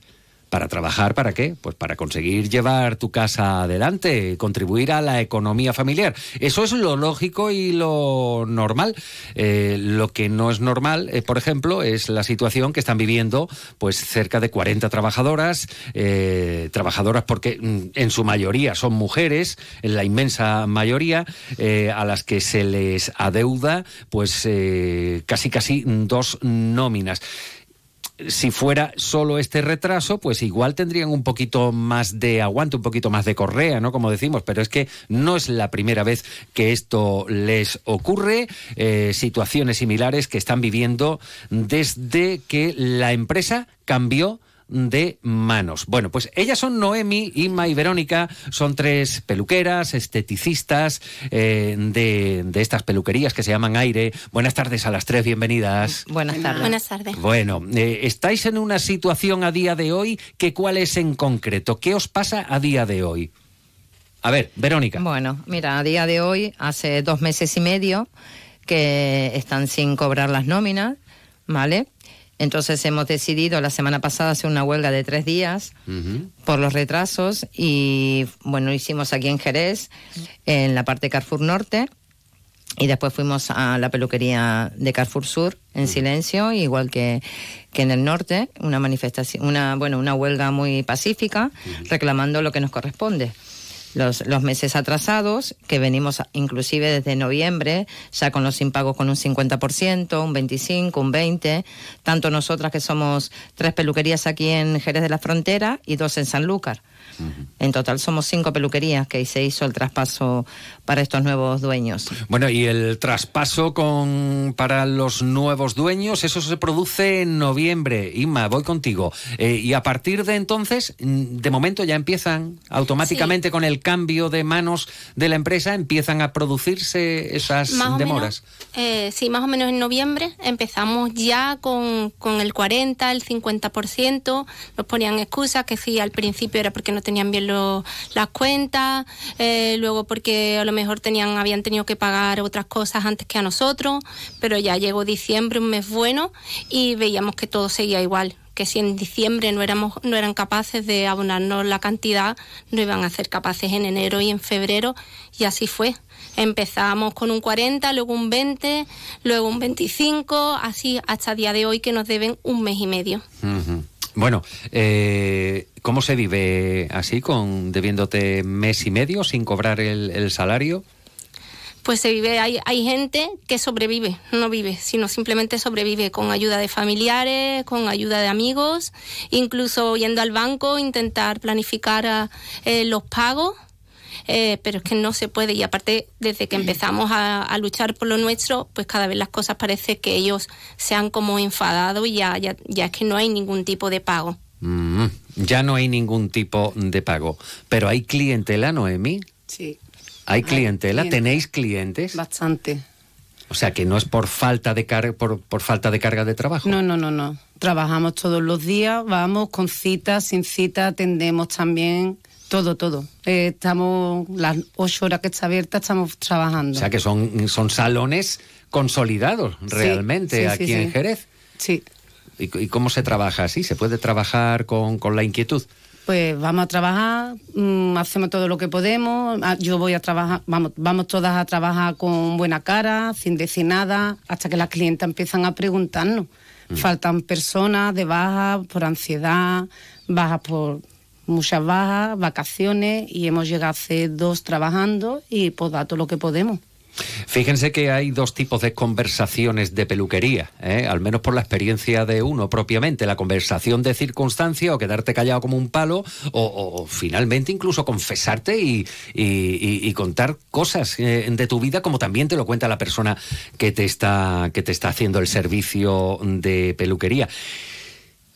¿Para trabajar para qué? Pues para conseguir llevar tu casa adelante, contribuir a la economía familiar. Eso es lo lógico y lo normal. Eh, lo que no es normal, eh, por ejemplo, es la situación que están viviendo pues cerca de 40 trabajadoras, eh, trabajadoras porque mm, en su mayoría son mujeres, en la inmensa mayoría, a las que se les adeuda pues casi casi dos nóminas si fuera solo este retraso, pues igual tendrían un poquito más de aguante, un poquito más de correa, ¿no? Como decimos, pero es que no es la primera vez que esto les ocurre. Eh, situaciones similares que están viviendo desde que la empresa cambió de manos. Bueno, pues ellas son Noemi, Inma y Verónica, son tres peluqueras, esteticistas eh, de, de estas peluquerías que se llaman Aire. Buenas tardes a las tres, bienvenidas. Buenas tardes. Buenas tardes. Bueno, eh, estáis en una situación a día de hoy que cuál es en concreto, ¿qué os pasa a día de hoy? A ver, Verónica. Bueno, mira, a día de hoy, hace dos meses y medio que están sin cobrar las nóminas, ¿vale? Entonces hemos decidido la semana pasada hacer una huelga de tres días por los retrasos y bueno, hicimos aquí en Jerez, en la parte de Carrefour Norte. Y después fuimos a la peluquería de Carrefour Sur en silencio, igual que, que en el norte, una manifestación, una, bueno, una huelga muy pacífica, reclamando lo que nos corresponde. Los, los meses atrasados, que venimos inclusive desde noviembre, ya con los impagos con un 50%, un 25%, un 20%, tanto nosotras que somos tres peluquerías aquí en Jerez de la Frontera y dos en Sanlúcar. En total somos cinco peluquerías que se hizo el traspaso para estos nuevos dueños. Bueno, y el traspaso con para los nuevos dueños, eso se produce en noviembre. Inma, voy contigo. Eh, y a partir de entonces, de momento ya empiezan automáticamente con el cambio de manos de la empresa, empiezan a producirse esas Más o demoras. Eh, sí, más o menos en noviembre empezamos ya con, con el 40, el 50%. Nos ponían excusas que sí, al principio era porque no tenían bien lo- las cuentas, eh, luego porque a lo mejor tenían, habían tenido que pagar otras cosas antes que a nosotros, pero ya llegó diciembre, un mes bueno, y veíamos que todo seguía igual que si en diciembre no éramos no eran capaces de abonarnos la cantidad, no iban a ser capaces en enero y en febrero y así fue. Empezamos con un 40, luego un 20, luego un 25, así hasta día de hoy que nos deben un mes y medio. Bueno, eh, ¿cómo se vive así, con debiéndote mes y medio sin cobrar el, salario? Pues se vive, hay, hay gente que sobrevive, no vive, sino simplemente sobrevive con ayuda de familiares, con ayuda de amigos, incluso yendo al banco, intentar planificar eh, los pagos. Eh, pero es que no se puede y aparte desde que empezamos a, a luchar por lo nuestro pues cada vez las cosas parece que ellos se han como enfadado y ya, ya, ya es que no hay ningún tipo de pago. Mm, ya no hay ningún tipo de pago. Pero hay clientela, Noemi. Sí. ¿Hay clientela? cliente. ¿Tenéis clientes? Bastante. O sea, que no es por falta de carga, por, por falta de carga de trabajo. No, no, no, no. Trabajamos todos los días, vamos con cita, sin cita, atendemos también, todo, todo. Eh, estamos, las ocho horas que está abierta, estamos trabajando. O sea, que son, son salones consolidados realmente sí, sí, aquí sí. en Jerez. Sí. ¿Y, y cómo se trabaja así? ¿Se puede trabajar con, con la inquietud? Pues vamos a trabajar, mm, hacemos todo lo que podemos. Ah, Yo voy a trabajar, vamos, vamos todas a trabajar con buena cara, sin decir nada, hasta que las clientas empiezan a preguntarnos. Faltan personas de baja por ansiedad, bajas por muchas bajas, vacaciones, y hemos llegado hace dos trabajando y pues da todo lo que podemos. Fíjense que hay dos tipos de conversaciones de peluquería, ¿eh? al menos por la experiencia de uno propiamente, la conversación de circunstancia o quedarte callado como un palo o, o finalmente incluso confesarte y contar cosas eh, de tu vida como también te lo cuenta la persona que te está, que te está haciendo el servicio de peluquería.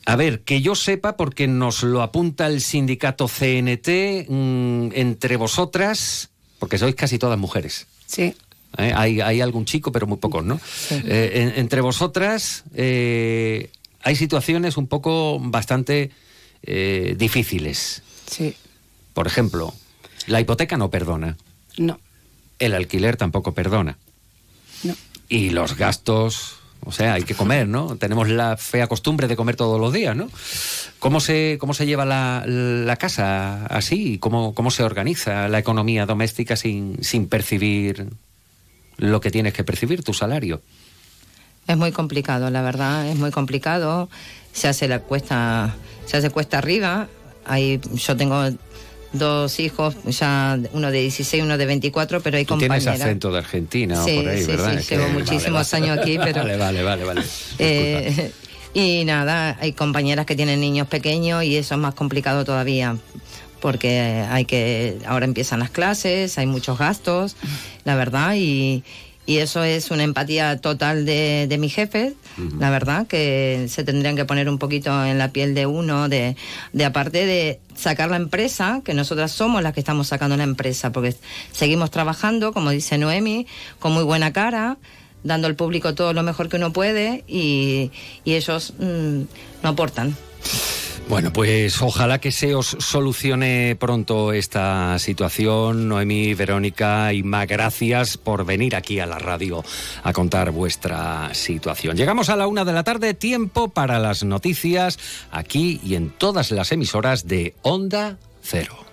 A ver, que yo sepa, porque nos lo apunta el sindicato CNT, mm, entre vosotras, porque sois casi todas mujeres. Sí. ¿eh? Hay, hay algún chico, pero muy pocos, ¿no? Eh, en- entre vosotras eh, hay situaciones un poco bastante difíciles. Sí. Por ejemplo, la hipoteca no perdona. No. El alquiler tampoco perdona. No. Y los gastos, o sea, hay que comer, ¿no? Tenemos la fea costumbre de comer todos los días, ¿no? ¿Cómo se, cómo se lleva la, la casa así? ¿Cómo, ¿Cómo se organiza la economía doméstica sin, sin percibir lo que tienes que percibir, tu salario? Es muy complicado, la verdad, es muy complicado. Se hace la cuesta, se hace cuesta arriba. Hay, yo tengo dos hijos, ya uno de 16 y uno de 24, pero hay Tú tienes compañeras. acento de Argentina o Sí, por ahí, sí, ¿verdad? sí, que- llevo muchísimos vale. años aquí, pero- Vale, vale, vale, vale. Eh, y nada, hay compañeras que tienen niños pequeños y eso es más complicado todavía porque hay que ahora empiezan las clases, hay muchos gastos, la verdad, y, y eso es una empatía total de, de mi jefe, la verdad, que se tendrían que poner un poquito en la piel de uno, de, de aparte de sacar la empresa, que nosotras somos las que estamos sacando la empresa, porque seguimos trabajando, como dice Noemi, con muy buena cara, dando al público todo lo mejor que uno puede y, y ellos mm, no aportan. Bueno, pues ojalá que se os solucione pronto esta situación. Noemí, Verónica y más gracias por venir aquí a la radio a contar vuestra situación. Llegamos a la una de la tarde, tiempo para las noticias aquí y en todas las emisoras de Onda Cero.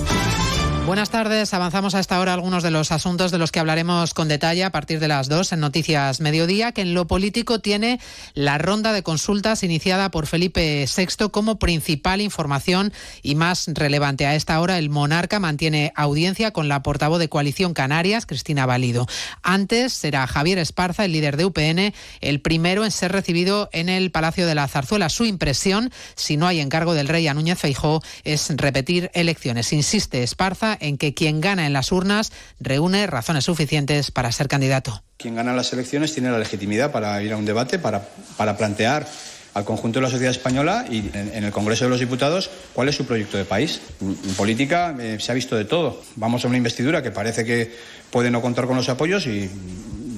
Buenas tardes. Avanzamos a esta hora algunos de los asuntos de los que hablaremos con detalle a partir de las dos en Noticias Mediodía, que en lo político tiene la ronda de consultas iniciada por Felipe VI como principal información y más relevante. A esta hora el monarca mantiene audiencia con la portavoz de Coalición Canarias, Cristina Valido. Antes será Javier Esparza, el líder de UPN, el primero en ser recibido en el Palacio de la Zarzuela. Su impresión, si no hay encargo del rey a Núñez Feijó, es repetir elecciones. Insiste Esparza en que quien gana en las urnas reúne razones suficientes para ser candidato. Quien gana las elecciones tiene la legitimidad para ir a un debate, para, para plantear al conjunto de la sociedad española y en, el Congreso de los Diputados cuál es su proyecto de país. En política eh, se ha visto de todo. Vamos a una investidura que parece que puede no contar con los apoyos y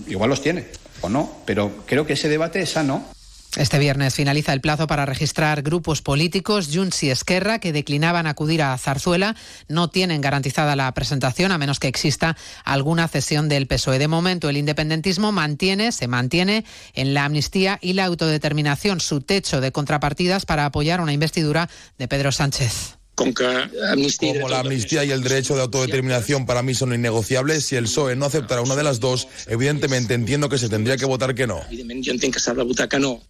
igual los tiene o no, pero creo que ese debate es sano. Este viernes finaliza el plazo para registrar grupos políticos. Junts y Esquerra, que declinaban acudir a Zarzuela, no tienen garantizada la presentación a menos que exista alguna cesión del PSOE. De momento, el independentismo mantiene, se mantiene en la amnistía y la autodeterminación, su techo de contrapartidas para apoyar una investidura de Pedro Sánchez. Como la amnistía y el derecho de autodeterminación para mí son innegociables, si el PSOE no aceptará una de las dos, evidentemente entiendo que se tendría que votar que no.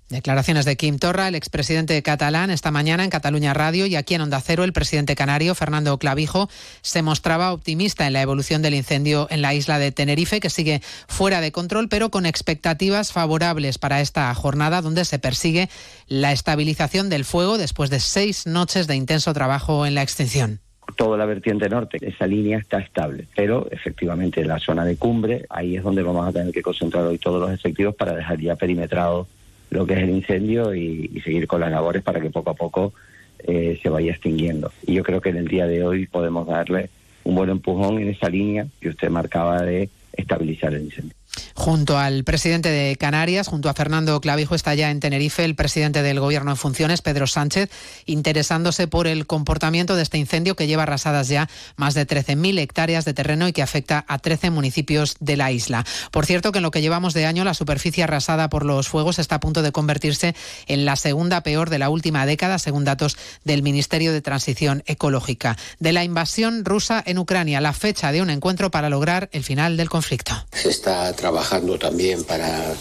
Declaraciones de Quim Torra, el expresidente catalán, esta mañana en Cataluña Radio y aquí en Onda Cero, el presidente canario, Fernando Clavijo, se mostraba optimista en la evolución del incendio en la isla de Tenerife, que sigue fuera de control, pero con expectativas favorables para esta jornada, donde se persigue la estabilización del fuego después de seis noches de intenso trabajo en la extinción toda la vertiente norte. Esa línea está estable, pero efectivamente la zona de cumbre, ahí es donde vamos a tener que concentrar hoy todos los efectivos para dejar ya perimetrado lo que es el incendio y, y seguir con las labores para que poco a poco eh, se vaya extinguiendo. Y yo creo que en el día de hoy podemos darle un buen empujón en esa línea que usted marcaba de estabilizar el incendio. Junto al presidente de Canarias, junto a Fernando Clavijo, está ya en Tenerife el presidente del Gobierno en funciones, Pedro Sánchez, interesándose por el comportamiento de este incendio que lleva arrasadas ya más de 13.000 hectáreas de terreno y que afecta a 13 municipios de la isla. Por cierto, que en lo que llevamos de año, la superficie arrasada por los fuegos está a punto de convertirse en la segunda peor de la última década, según datos del Ministerio de Transición Ecológica. De la invasión rusa en Ucrania, la fecha de un encuentro para lograr el final del conflicto. Se está trabajando también para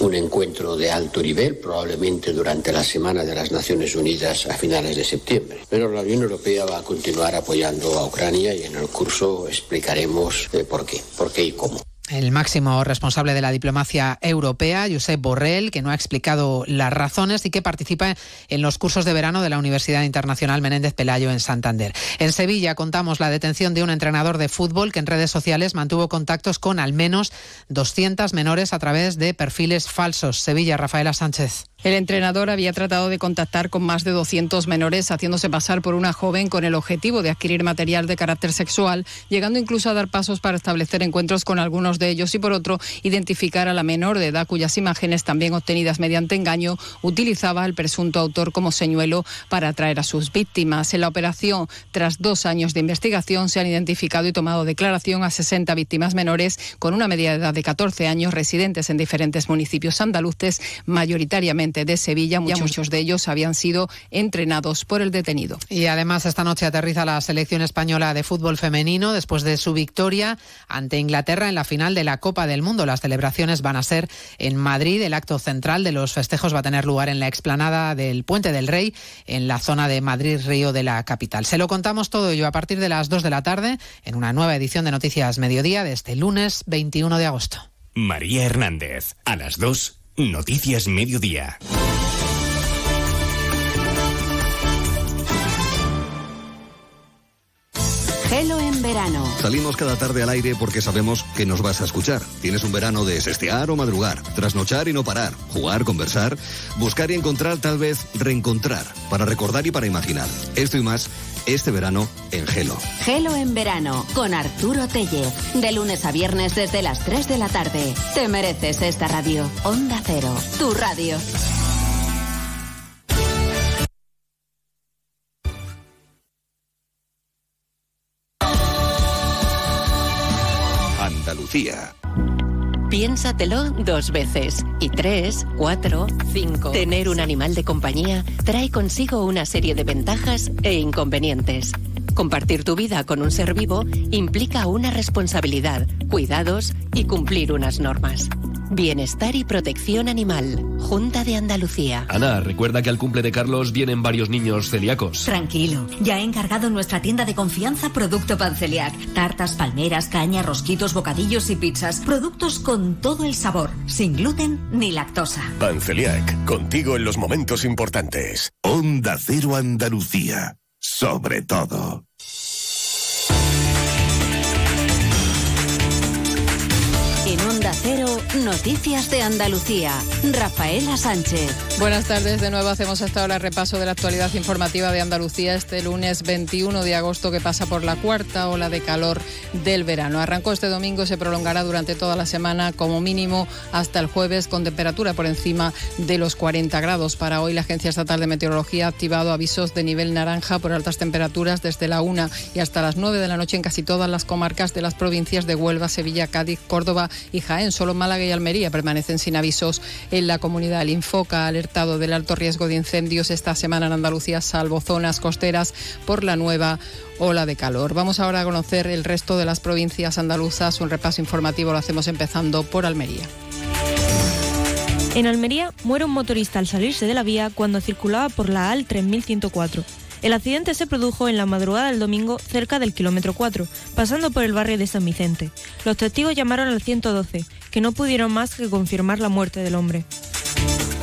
un encuentro de alto nivel, probablemente durante la Semana de las Naciones Unidas a finales de septiembre. Pero la Unión Europea va a continuar apoyando a Ucrania y en el curso explicaremos eh, por qué, por qué y cómo. El máximo responsable de la diplomacia europea, Josep Borrell, que no ha explicado las razones y que participa en los cursos de verano de la Universidad Internacional Menéndez Pelayo en Santander. En Sevilla contamos la detención de un entrenador de fútbol que en redes sociales mantuvo contactos con al menos 200 menores a través de perfiles falsos. Sevilla, Rafaela Sánchez. El entrenador había tratado de contactar con más de 200 menores, haciéndose pasar por una joven con el objetivo de adquirir material de carácter sexual, llegando incluso a dar pasos para establecer encuentros con algunos de ellos y, por otro, identificar a la menor de edad cuyas imágenes, también obtenidas mediante engaño, utilizaba el presunto autor como señuelo para atraer a sus víctimas. En la operación, tras dos años de investigación, se han identificado y tomado declaración a 60 víctimas menores con una media edad de 14 años, residentes en diferentes municipios andaluces, mayoritariamente de Sevilla. Muchos, muchos de ellos habían sido entrenados por el detenido. Y además esta noche aterriza la selección española de fútbol femenino después de su victoria ante Inglaterra en la final de la Copa del Mundo. Las celebraciones van a ser en Madrid. El acto central de los festejos va a tener lugar en la explanada del Puente del Rey, en la zona de Madrid-Río de la capital. Se lo contamos todo ello a partir de las 2 de la tarde en una nueva edición de Noticias Mediodía de este lunes 21 de agosto. María Hernández, a las 2 Noticias Mediodía. Gelo en verano. Salimos cada tarde al aire porque sabemos que nos vas a escuchar. Tienes un verano de sestear o madrugar, trasnochar y no parar, jugar, conversar, buscar y encontrar, tal vez reencontrar, para recordar y para imaginar. Esto y más este verano en Gelo. Gelo en verano con Arturo Tellez. De lunes a viernes desde las 3 de la tarde. Te mereces esta radio. Onda Cero, tu radio. Andalucía. Piénsatelo dos veces. Y tres, cuatro, cinco. Tener un animal de compañía trae consigo una serie de ventajas e inconvenientes Compartir tu vida con un ser vivo implica una responsabilidad, cuidados y cumplir unas normas. Bienestar y protección animal. Junta de Andalucía. Ana, recuerda que al cumple de Carlos vienen varios niños celíacos. Tranquilo, ya he encargado en nuestra tienda de confianza producto Panceliac. Tartas, palmeras, caña, rosquitos, bocadillos y pizzas. Productos con todo el sabor, sin gluten ni lactosa. Panceliac, contigo en los momentos importantes. Onda Cero Andalucía. Sobre todo. Cero, Noticias de Andalucía. Rafaela Sánchez. Buenas tardes, de nuevo hacemos hasta ahora repaso de la actualidad informativa de Andalucía este lunes 21 de agosto que pasa por la cuarta ola de calor del verano. Arrancó este domingo y se prolongará durante toda la semana como mínimo hasta el jueves con temperatura por encima de los 40 grados. Para hoy la Agencia Estatal de Meteorología ha activado avisos de nivel naranja por altas temperaturas desde la 1 y hasta las 9 de la noche en casi todas las comarcas de las provincias de Huelva, Sevilla, Cádiz, Córdoba y Jaén. Solo Málaga y Almería permanecen sin avisos en la comunidad. El Infoca ha alertado del alto riesgo de incendios esta semana en Andalucía, salvo zonas costeras por la nueva ola de calor. Vamos ahora a conocer el resto de las provincias andaluzas. Un repaso informativo lo hacemos empezando por Almería. En Almería muere un motorista al salirse de la vía cuando circulaba por la AL 3104. El accidente se produjo en la madrugada del domingo cerca del kilómetro 4, pasando por el barrio de San Vicente. Los testigos llamaron al 112, que no pudieron más que confirmar la muerte del hombre.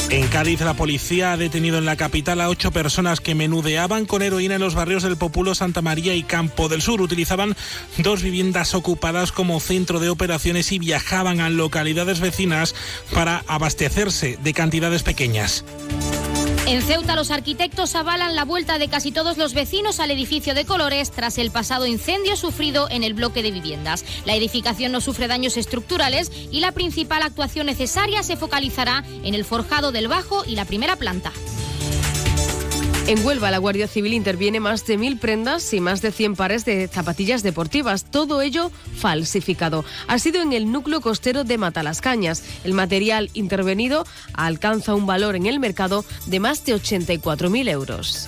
En Cádiz, la policía ha detenido en la capital a ocho personas que menudeaban con heroína en los barrios del Populo, Santa María y Campo del Sur. Utilizaban dos viviendas ocupadas como centro de operaciones y viajaban a localidades vecinas para abastecerse de cantidades pequeñas. En Ceuta, los arquitectos avalan la vuelta de casi todos los vecinos al edificio de Colores tras el pasado incendio sufrido en el bloque de viviendas. La edificación no sufre daños estructurales y la principal actuación necesaria se focalizará en el forjado del bajo y la primera planta. En Huelva, la Guardia Civil interviene más de mil prendas y más de 100 pares de zapatillas deportivas, todo ello falsificado. Ha sido en el núcleo costero de Matalascañas. El material intervenido alcanza un valor en el mercado de más de 84.000 euros.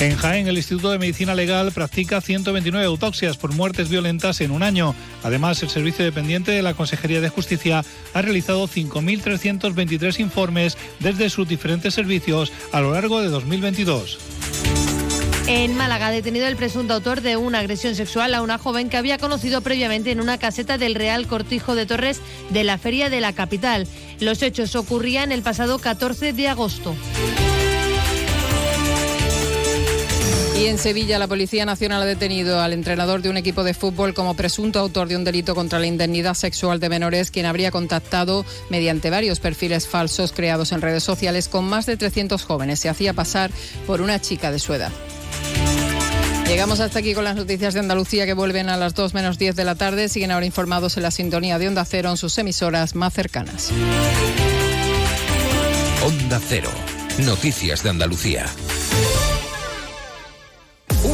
En Jaén, el Instituto de Medicina Legal practica 129 autopsias por muertes violentas en un año. Además, el servicio dependiente de la Consejería de Justicia ha realizado 5.323 informes desde sus diferentes servicios a lo largo de 2022. En Málaga, detenido el presunto autor de una agresión sexual a una joven que había conocido previamente en una caseta del Real Cortijo de Torres de la Feria de la capital. Los hechos ocurrían el pasado 14 de agosto. Y en Sevilla, la Policía Nacional ha detenido al entrenador de un equipo de fútbol como presunto autor de un delito contra la indemnidad sexual de menores, quien habría contactado mediante varios perfiles falsos creados en redes sociales con más de 300 jóvenes. Se hacía pasar por una chica de su edad. Llegamos hasta aquí con las noticias de Andalucía que vuelven a las 2 menos 10 de la tarde. Siguen ahora informados en la sintonía de Onda Cero en sus emisoras más cercanas. Onda Cero. Noticias de Andalucía.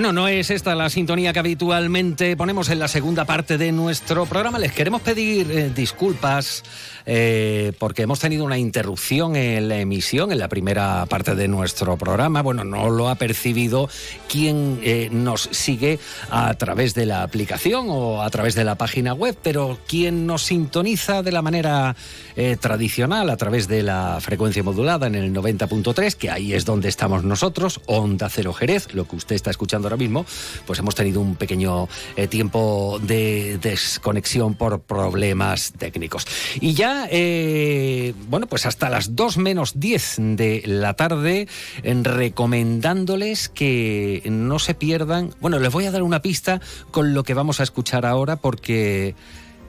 Bueno, no es esta la sintonía que habitualmente ponemos en la segunda parte de nuestro programa. Les queremos pedir eh, disculpas eh, porque hemos tenido una interrupción en la emisión, en la primera parte de nuestro programa. Bueno, no lo ha percibido quien eh, nos sigue a través de la aplicación o a través de la página web, pero quien nos sintoniza de la manera tradicional a través de la frecuencia modulada en el 90.3, que ahí es donde estamos nosotros, Onda Cero Jerez, lo que usted está escuchando ahora mismo, pues hemos tenido un pequeño eh, tiempo de desconexión por problemas técnicos. Y ya, eh, bueno, pues hasta las 2 menos 10 de la tarde, recomendándoles que no se pierdan. Bueno, les voy a dar una pista con lo que vamos a escuchar ahora porque.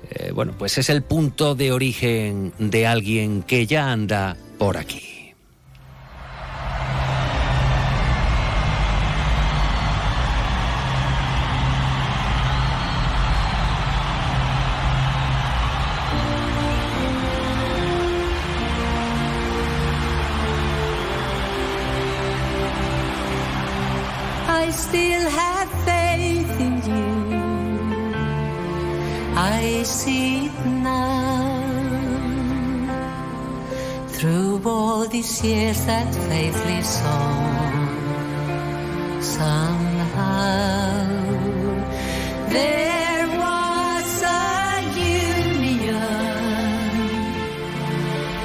Eh, bueno, pues es el punto de origen de alguien que ya anda por aquí. All these years that faithfully song, somehow there was a union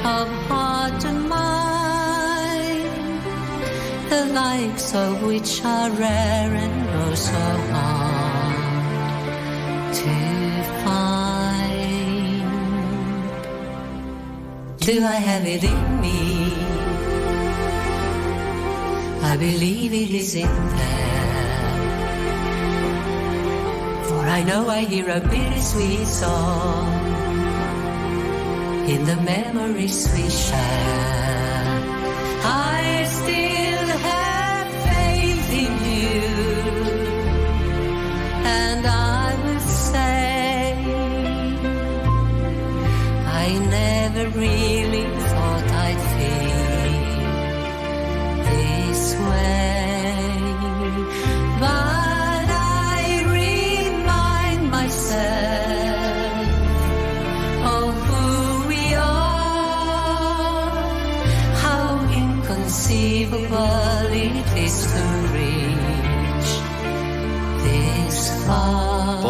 of heart and mind, the likes of which are rare and oh so hard Do I have it in me? I believe it is in there. For I know I hear a bittersweet song in the memories we share. I still have faith in you, and I will say I never really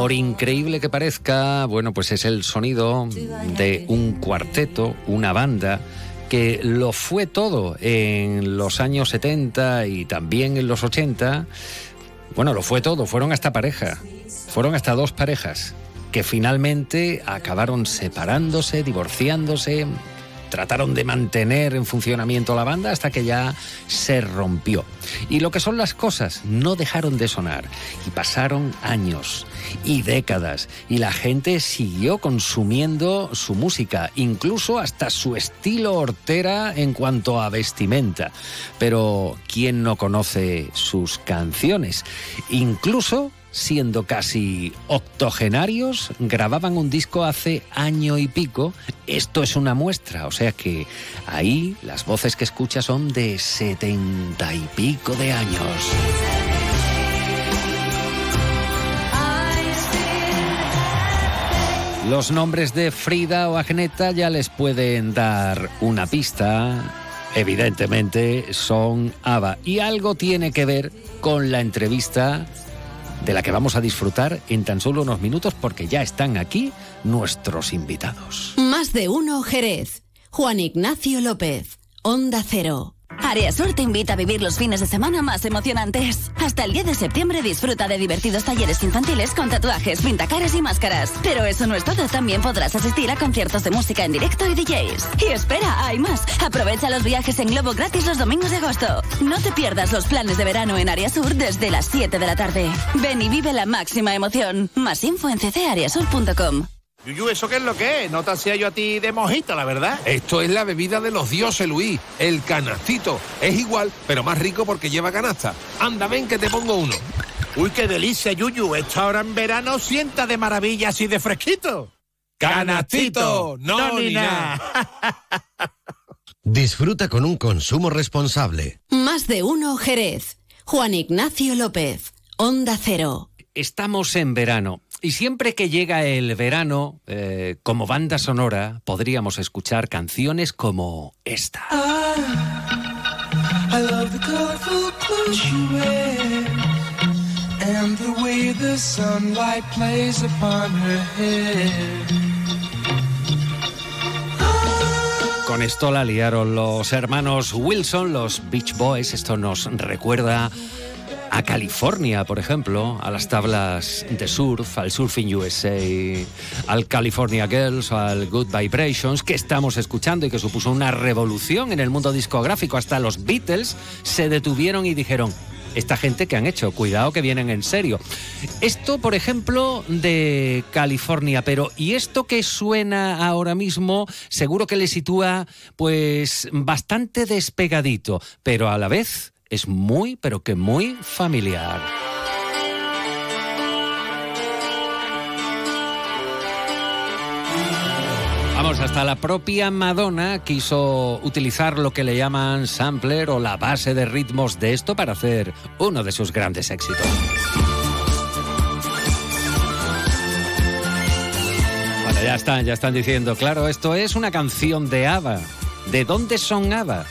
Por increíble que parezca, bueno, pues es el sonido de un cuarteto, una banda que lo fue todo en los años 70 y también en los 80. Bueno, lo fue todo, fueron hasta pareja, fueron hasta dos parejas que finalmente acabaron separándose, divorciándose, trataron de mantener en funcionamiento la banda hasta que ya se rompió. Y lo que son las cosas, no dejaron de sonar y pasaron años y décadas y la gente siguió consumiendo su música, incluso hasta su estilo hortera en cuanto a vestimenta. Pero ¿quién no conoce sus canciones? Incluso siendo casi octogenarios, grababan un disco hace año y pico. Esto es una muestra, o sea que ahí las voces que escucha son de setenta y pico de años. Los nombres de Frida o Agneta ya les pueden dar una pista. Evidentemente son ABBA y algo tiene que ver con la entrevista de la que vamos a disfrutar en tan solo unos minutos porque ya están aquí nuestros invitados. Más de uno Jerez. Juan Ignacio López. Onda Cero. Areasur te invita a vivir los fines de semana más emocionantes. Hasta el 10 de septiembre disfruta de divertidos talleres infantiles con tatuajes, pintacaras y máscaras. Pero eso no es todo, también podrás asistir a conciertos de música en directo y DJs. Y espera, hay más. Aprovecha los viajes en globo gratis los domingos de agosto. No te pierdas los planes de verano en Areasur desde las 7 de la tarde. Ven y vive la máxima emoción. Más info en ccareasur.com. Yuyu, ¿eso qué es lo que es? No te hacía yo a ti de mojito, la verdad. Esto es la bebida de los dioses, Luis. El canastito. Es igual, pero más rico porque lleva canasta. Anda, ven que te pongo uno. Uy, qué delicia, Yuyu. Esto ahora en verano sienta de maravilla así de fresquito. ¡Canastito! No, ni nada. [laughs] Disfruta con un consumo responsable. Más de uno Jerez. Juan Ignacio López. Onda Cero. Estamos en verano y siempre que llega el verano, eh, como banda sonora, podríamos escuchar canciones como esta. I love the colorful clothes you wear and the way the sunlight plays upon her hair. Con esto la liaron los hermanos Wilson, los Beach Boys. Esto nos recuerda a California, por ejemplo, a las tablas de surf, al Surfing USA, al California Girls, al Good Vibrations, que estamos escuchando y que supuso una revolución en el mundo discográfico. Hasta los Beatles se detuvieron y dijeron, esta gente que han hecho, cuidado que vienen en serio. Esto, por ejemplo, de California, pero ¿y esto que suena ahora mismo? Seguro que le sitúa pues bastante despegadito, pero a la vez es muy, pero que muy familiar. Vamos, hasta la propia Madonna quiso utilizar lo que le llaman sampler o la base de ritmos de esto para hacer uno de sus grandes éxitos. Bueno, ya están, ya están diciendo, claro, esto es una canción de ABBA. ¿De dónde son ABBA?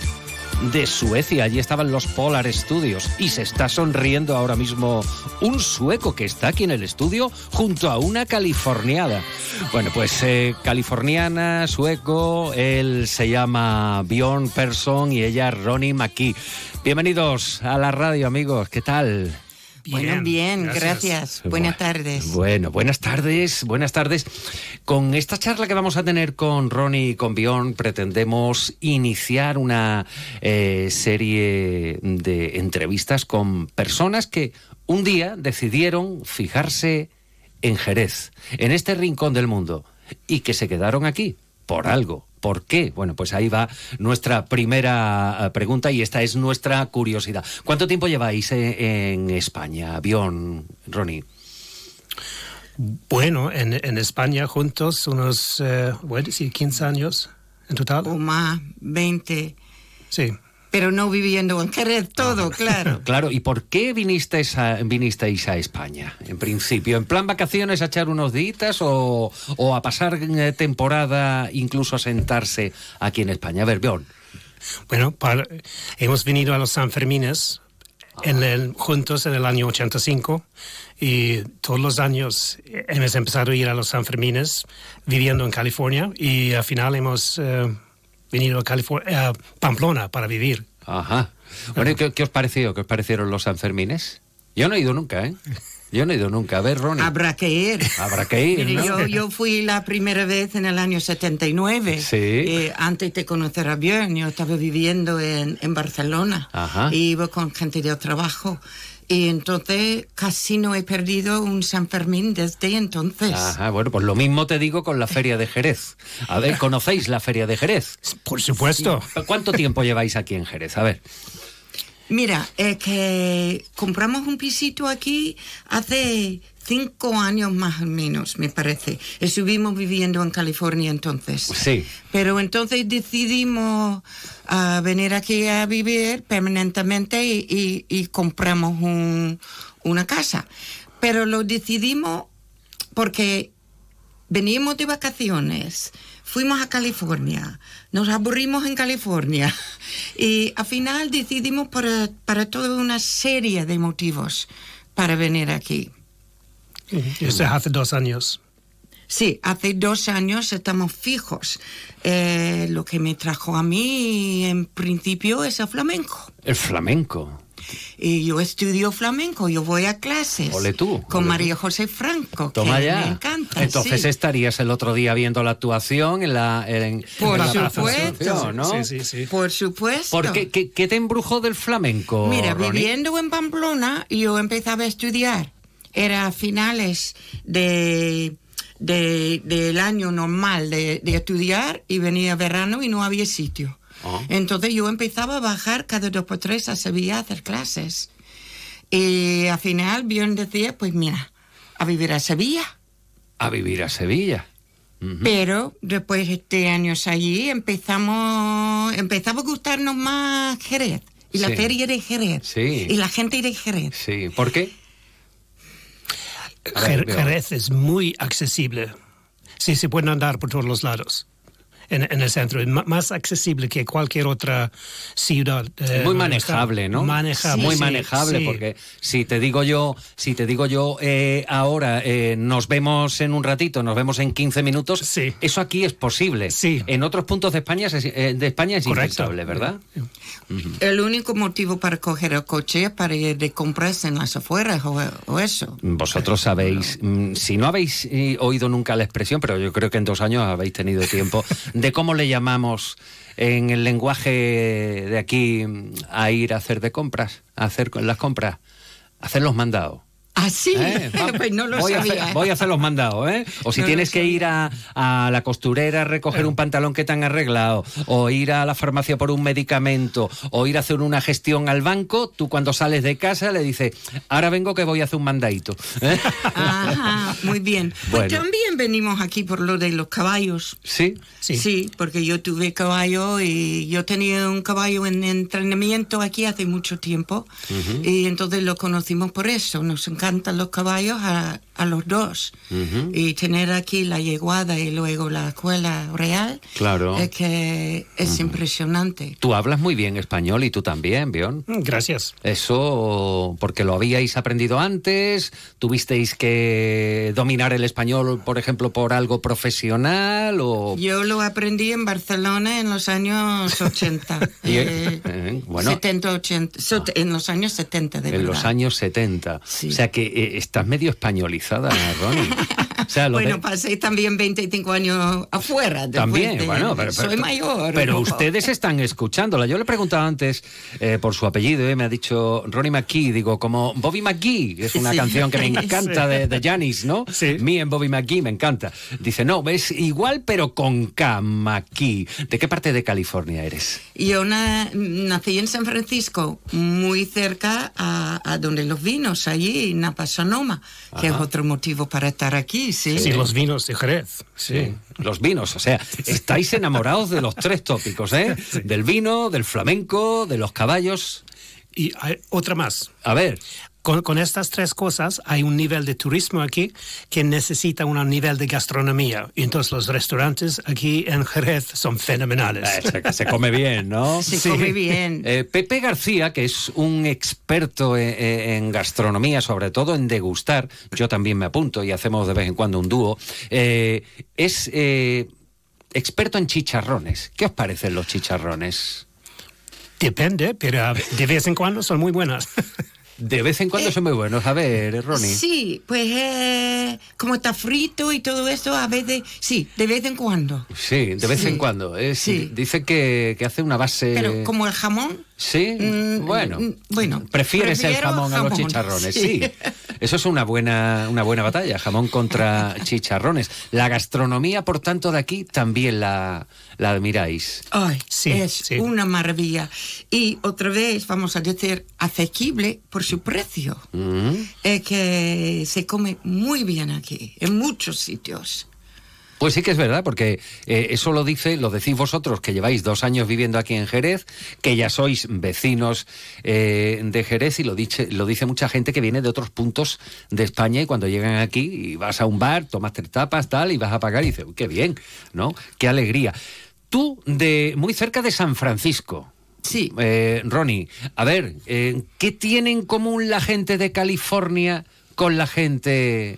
De Suecia. Allí estaban los Polar Studios y se está sonriendo ahora mismo un sueco que está aquí en el estudio junto a una californiada. Bueno, pues eh, californiana, sueco, él se llama Bjorn Persson y ella Ronnie McKee. Bienvenidos a la radio, amigos. ¿Qué tal? Bueno, bien, gracias. Buenas tardes. Bueno, buenas tardes, buenas tardes. Con esta charla que vamos a tener con Ronnie y con Bjorn, pretendemos iniciar una eh, serie de entrevistas con personas que un día decidieron fijarse en Jerez, en este rincón del mundo, y que se quedaron aquí por algo. ¿Por qué? Bueno, pues ahí va nuestra primera eh, pregunta y esta es nuestra curiosidad. ¿Cuánto tiempo lleváis eh, en España, Bion, Ronnie? Bueno, en, en España juntos unos, eh, voy a decir, 15 años en total. O más, 20. Sí pero no viviendo en Jerez todo, ah, claro. [laughs] claro, ¿y por qué vinisteis a, vinisteis a España, en principio? ¿En plan vacaciones a echar unos días o, a pasar eh, temporada, incluso a sentarse aquí en España? A ver, Bjorn. Bueno, hemos venido a los Sanfermines en el, juntos en el año 85 y todos los años hemos empezado a ir a los Sanfermines viviendo en California y al final hemos... Eh, venido a, California, a Pamplona para vivir. Ajá. Bueno, ¿qué, os pareció? ¿Qué os parecieron los Sanfermines? Yo no he ido nunca, ¿eh? Yo no he ido nunca. A ver, Ronnie. Habrá que ir. Habrá que ir. yo, yo, fui la primera vez en el año 79. Sí. Eh, antes de conocer a Björn, yo estaba viviendo en, en Barcelona. Ajá. Y iba con gente de trabajo. Y entonces casi no he perdido un San Fermín desde entonces. Ajá, bueno, pues lo mismo te digo con la Feria de Jerez. A ver, ¿conocéis la Feria de Jerez? Por supuesto. ¿Cuánto tiempo lleváis aquí en Jerez? A ver. Mira, es que compramos un pisito aquí hace cinco años más o menos, me parece. Estuvimos viviendo en California entonces. Sí. Pero entonces decidimos uh, venir aquí a vivir permanentemente y, y, compramos un, una casa. Pero lo decidimos porque veníamos de vacaciones, fuimos a California, nos aburrimos en California [laughs] y al final decidimos para, para toda una serie de motivos para venir aquí. Eso hace dos años. Sí, hace dos años estamos fijos. Eh, lo que me trajo a mí, en principio, es el flamenco. El flamenco. Y yo estudio flamenco, yo voy a clases. Ole tú. Con María José Franco. Toma que ya. Me encanta. Entonces estarías el otro día viendo la actuación en la. En, Por en supuesto. ¿no? Sí, sí, sí. Por supuesto. ¿Por qué, qué, te embrujó del flamenco? Mira, Ronnie? viviendo en Pamplona, yo empezaba a estudiar. Era a finales de de, del año normal de, de, estudiar y venía verano y no había sitio. Oh. Entonces yo empezaba a bajar cada dos por tres a Sevilla a hacer clases. Y al final Bjorn decía, pues mira, a vivir a Sevilla. A vivir a Sevilla. Uh -huh. Pero después de este años allí empezamos, empezaba a gustarnos más Jerez. Y la feria de Jerez. Sí. Y la gente de Jerez. Sí, ¿por qué? A ver, Jer- veo. Jerez es muy accesible. Sí, se puede andar por todos los lados. En, en el centro, es ma- más accesible que cualquier otra ciudad. eh, muy manejable. ¿no? Manejable. Muy sí, manejable, sí. porque si te digo yo, si te digo yo eh, ahora, eh, nos vemos en un ratito, nos vemos en 15 minutos, eso aquí es posible. En otros puntos de España, es- eh, de España es impensable, ¿verdad? El único motivo para coger el coche es para ir de compras en las afueras o, o eso. Vosotros sabéis, mm, si no habéis eh, oído nunca la expresión, pero yo creo que en dos años habéis tenido tiempo, [laughs] de cómo le llamamos en el lenguaje de aquí a ir a hacer de compras, a hacer las compras, hacer los mandados. Ah, sí, Eh, [laughs] pues no lo voy, a sabía. hacer, voy a hacer los mandados, ¿eh? O si No tienes que ir a, a la costurera a recoger un pantalón que te han arreglado, o ir a la farmacia por un medicamento, o ir a hacer una gestión al banco, tú cuando sales de casa le dices, ahora vengo que voy a hacer un mandadito. ¿eh? Ajá, muy bien. Pues también venimos aquí por lo de los caballos. ¿Sí? Sí. porque yo tuve caballo y yo tenía un caballo en entrenamiento aquí hace mucho tiempo y entonces lo conocimos por eso. Nos encantan los caballos a, a los dos. Ujú. Y tener aquí la yeguada y luego la escuela real Claro. es que es impresionante. Tú hablas muy bien español y tú también, Bion. Gracias. Eso porque lo habíais aprendido antes, tuvisteis que dominar el español, por ejemplo, por algo profesional o... Yo lo aprendí en Barcelona en los años [laughs] 80. Y, eh, eh, bueno, 70, 80, sot- en los años 70, de en verdad. los años 70. O sea que eh, estás medio españolizada, Ronnie. O sea, Bueno, de- pasé también 25 años afuera. También, de- bueno, pero, soy mayor. Pero ¿no? ustedes están escuchándola. Yo le he preguntado antes eh, por su apellido y me ha dicho Ronnie McKee. Digo, como Bobby McGee, es una Sí. canción que me [laughs] encanta Sí. de, Janis, ¿no? Sí. Me en Bobby McGee, me encanta. Dice, no, es igual pero con K, McKee. ¿De qué parte de California eres? Yo na- nací en San Francisco, muy cerca a, a donde los vinos, allí en Napa Sonoma, que es otro motivo para estar aquí, sí. Sí, los vinos de Jerez. Sí. Los vinos, o sea, estáis enamorados de los tres tópicos, ¿eh? [laughs] Del vino, del flamenco, de los caballos. Y hay otra más. A ver. Con, con estas tres cosas hay un nivel de turismo aquí que necesita un nivel de gastronomía. Y entonces los restaurantes aquí en Jerez son fenomenales. Eh, se, se come bien, ¿no? [laughs] Se come bien. Eh, Pepe García, que es un experto en, en gastronomía, sobre todo en degustar, yo también me apunto y hacemos de vez en cuando un dúo, eh, es eh, experto en chicharrones. ¿Qué os parecen los chicharrones? Depende, pero de vez en cuando son muy buenas. [laughs] De vez en cuando son muy buenos. A ver, Ronnie. Sí, pues eh, como está frito y todo eso, a veces, sí, de vez en cuando. Sí, de vez Sí. en cuando. Es- Sí. Dice que, que hace una base... Pero como el jamón, Sí, Mm, bueno. mm, bueno, Prefieres el jamón, a los chicharrones, sí. sí. Eso es una buena, una buena batalla, jamón contra [laughs] chicharrones. La gastronomía, por tanto, de aquí también la, la admiráis. Ay, Sí, es sí. una maravilla. Y otra vez, vamos a decir, asequible por su precio. Mm. Es que se come muy bien aquí, en muchos sitios. Pues sí que es verdad, porque eh, eso lo dice, lo decís vosotros que lleváis dos años viviendo aquí en Jerez, que ya sois vecinos eh, de Jerez y lo dice, lo dice mucha gente que viene de otros puntos de España y cuando llegan aquí y vas a un bar, tomas tres tapas, tal, y vas a pagar y dices, "Uy, qué bien, ¿no? Qué alegría. Tú, de muy cerca de San Francisco. Sí. Eh, Ronnie, a ver, eh, ¿qué tiene en común la gente de California con la gente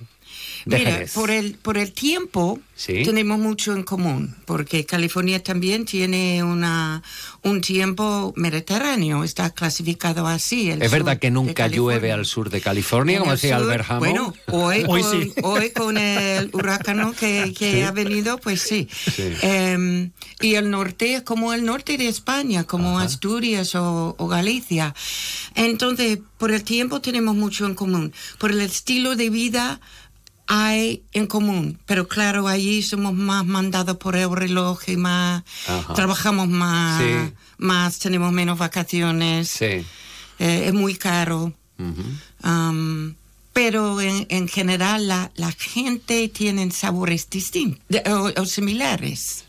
Mira, por el, por el tiempo Sí. tenemos mucho en común, porque California también tiene una, un tiempo mediterráneo, está clasificado así. el Es verdad que nunca llueve al sur de California, como decía Albert Hammond. Bueno, hoy, Hoy con, sí. [laughs] hoy con el huracán que, que ha venido, pues sí. Eh, y el norte es como el norte de España, como Asturias o, o Galicia. Entonces, por el tiempo tenemos mucho en común. Por el estilo de vida hay en común, pero claro, allí somos más mandados por el reloj y más, Ajá. trabajamos más, Sí. más, tenemos menos vacaciones. Sí. Eh, es muy caro. Pero en, en general la, la gente tiene sabores distintos o, o similares.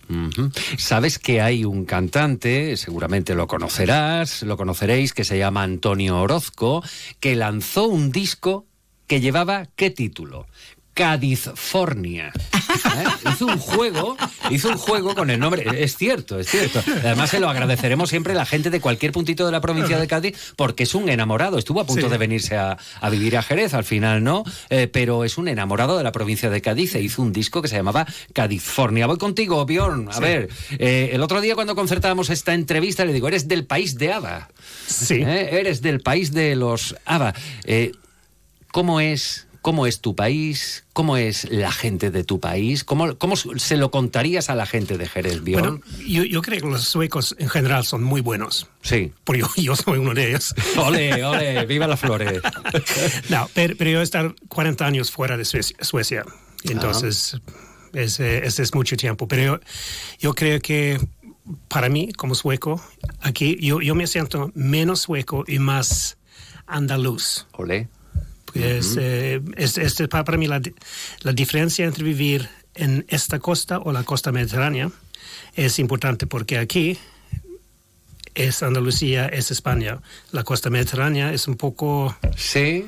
Sabes que hay un cantante, seguramente lo conocerás, lo conoceréis, que se llama Antonio Orozco, que lanzó un disco que llevaba qué título? California. ¿Eh? Hizo un juego, hizo un juego con el nombre. Es cierto, es cierto. Además, se lo agradeceremos siempre a la gente de cualquier puntito de la provincia de Cádiz, porque es un enamorado. Estuvo a punto Sí. de venirse a, a vivir a Jerez, al final no, Eh, pero es un enamorado de la provincia de Cádiz e hizo un disco que se llamaba California. Voy contigo, Bjorn. A Sí. ver, eh, el otro día cuando concertábamos esta entrevista le digo, eres del país de ABBA. Sí. ¿Eh? Eres del país de los. Eh, ¿Cómo es? ¿Cómo es tu país? ¿Cómo es la gente de tu país? ¿Cómo, cómo se lo contarías a la gente de Jerez, Bjorn? Bueno, yo, yo creo que los suecos en general son muy buenos. Sí. Porque yo, yo soy uno de ellos. [laughs] Ole, ole, viva las flores. [laughs] No, pero, pero yo he estado 40 años fuera de Suecia. Suecia. Entonces, es, eh, ese es mucho tiempo. Pero yo, yo creo que para mí, como sueco, aquí yo, yo me siento menos sueco y más andaluz. Eh, es, es para mí la, la diferencia entre vivir en esta costa o la costa mediterránea es importante porque aquí es Andalucía, es España. La costa mediterránea es un poco... Sí.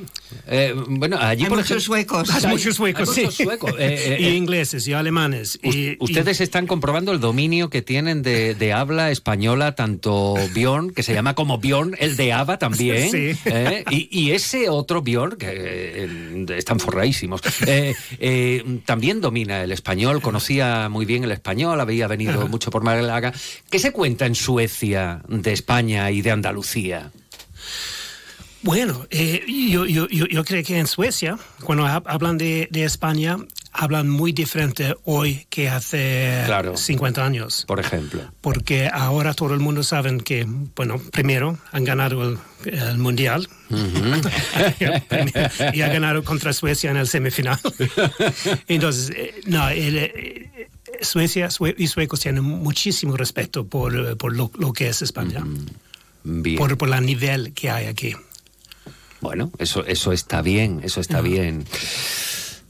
Eh, bueno, allí Hay por muchos ejemplo- suecos. Hay muchos suecos, Hay muchos sí. suecos. [laughs] Eh, eh, y eh, ingleses y alemanes. y, Ustedes están comprobando el dominio que tienen de, de habla española, tanto Bjorn, que se llama como Bjorn, el de ABBA también, [laughs] Sí. ¿eh? y, y ese otro Bjorn, que eh, están forradísimos, eh, eh, también domina el español, conocía muy bien el español, había venido mucho por Málaga. ¿Qué se cuenta en Suecia de España y de Andalucía? Bueno, eh, yo, yo, yo, yo creo que en Suecia, cuando hab- hablan de, de España, hablan muy diferente hoy que hace Claro. 50 años. Por ejemplo. Porque ahora todo el mundo sabe que, bueno, primero han ganado el, el Mundial [laughs] y han ganado contra Suecia en el semifinal. [laughs] Entonces, eh, no, el, eh, Suecia sue- y suecos tienen muchísimo respeto por, por lo, lo que es España, Bien. por, por el nivel que hay aquí. Bueno, eso, eso está bien, eso está bien.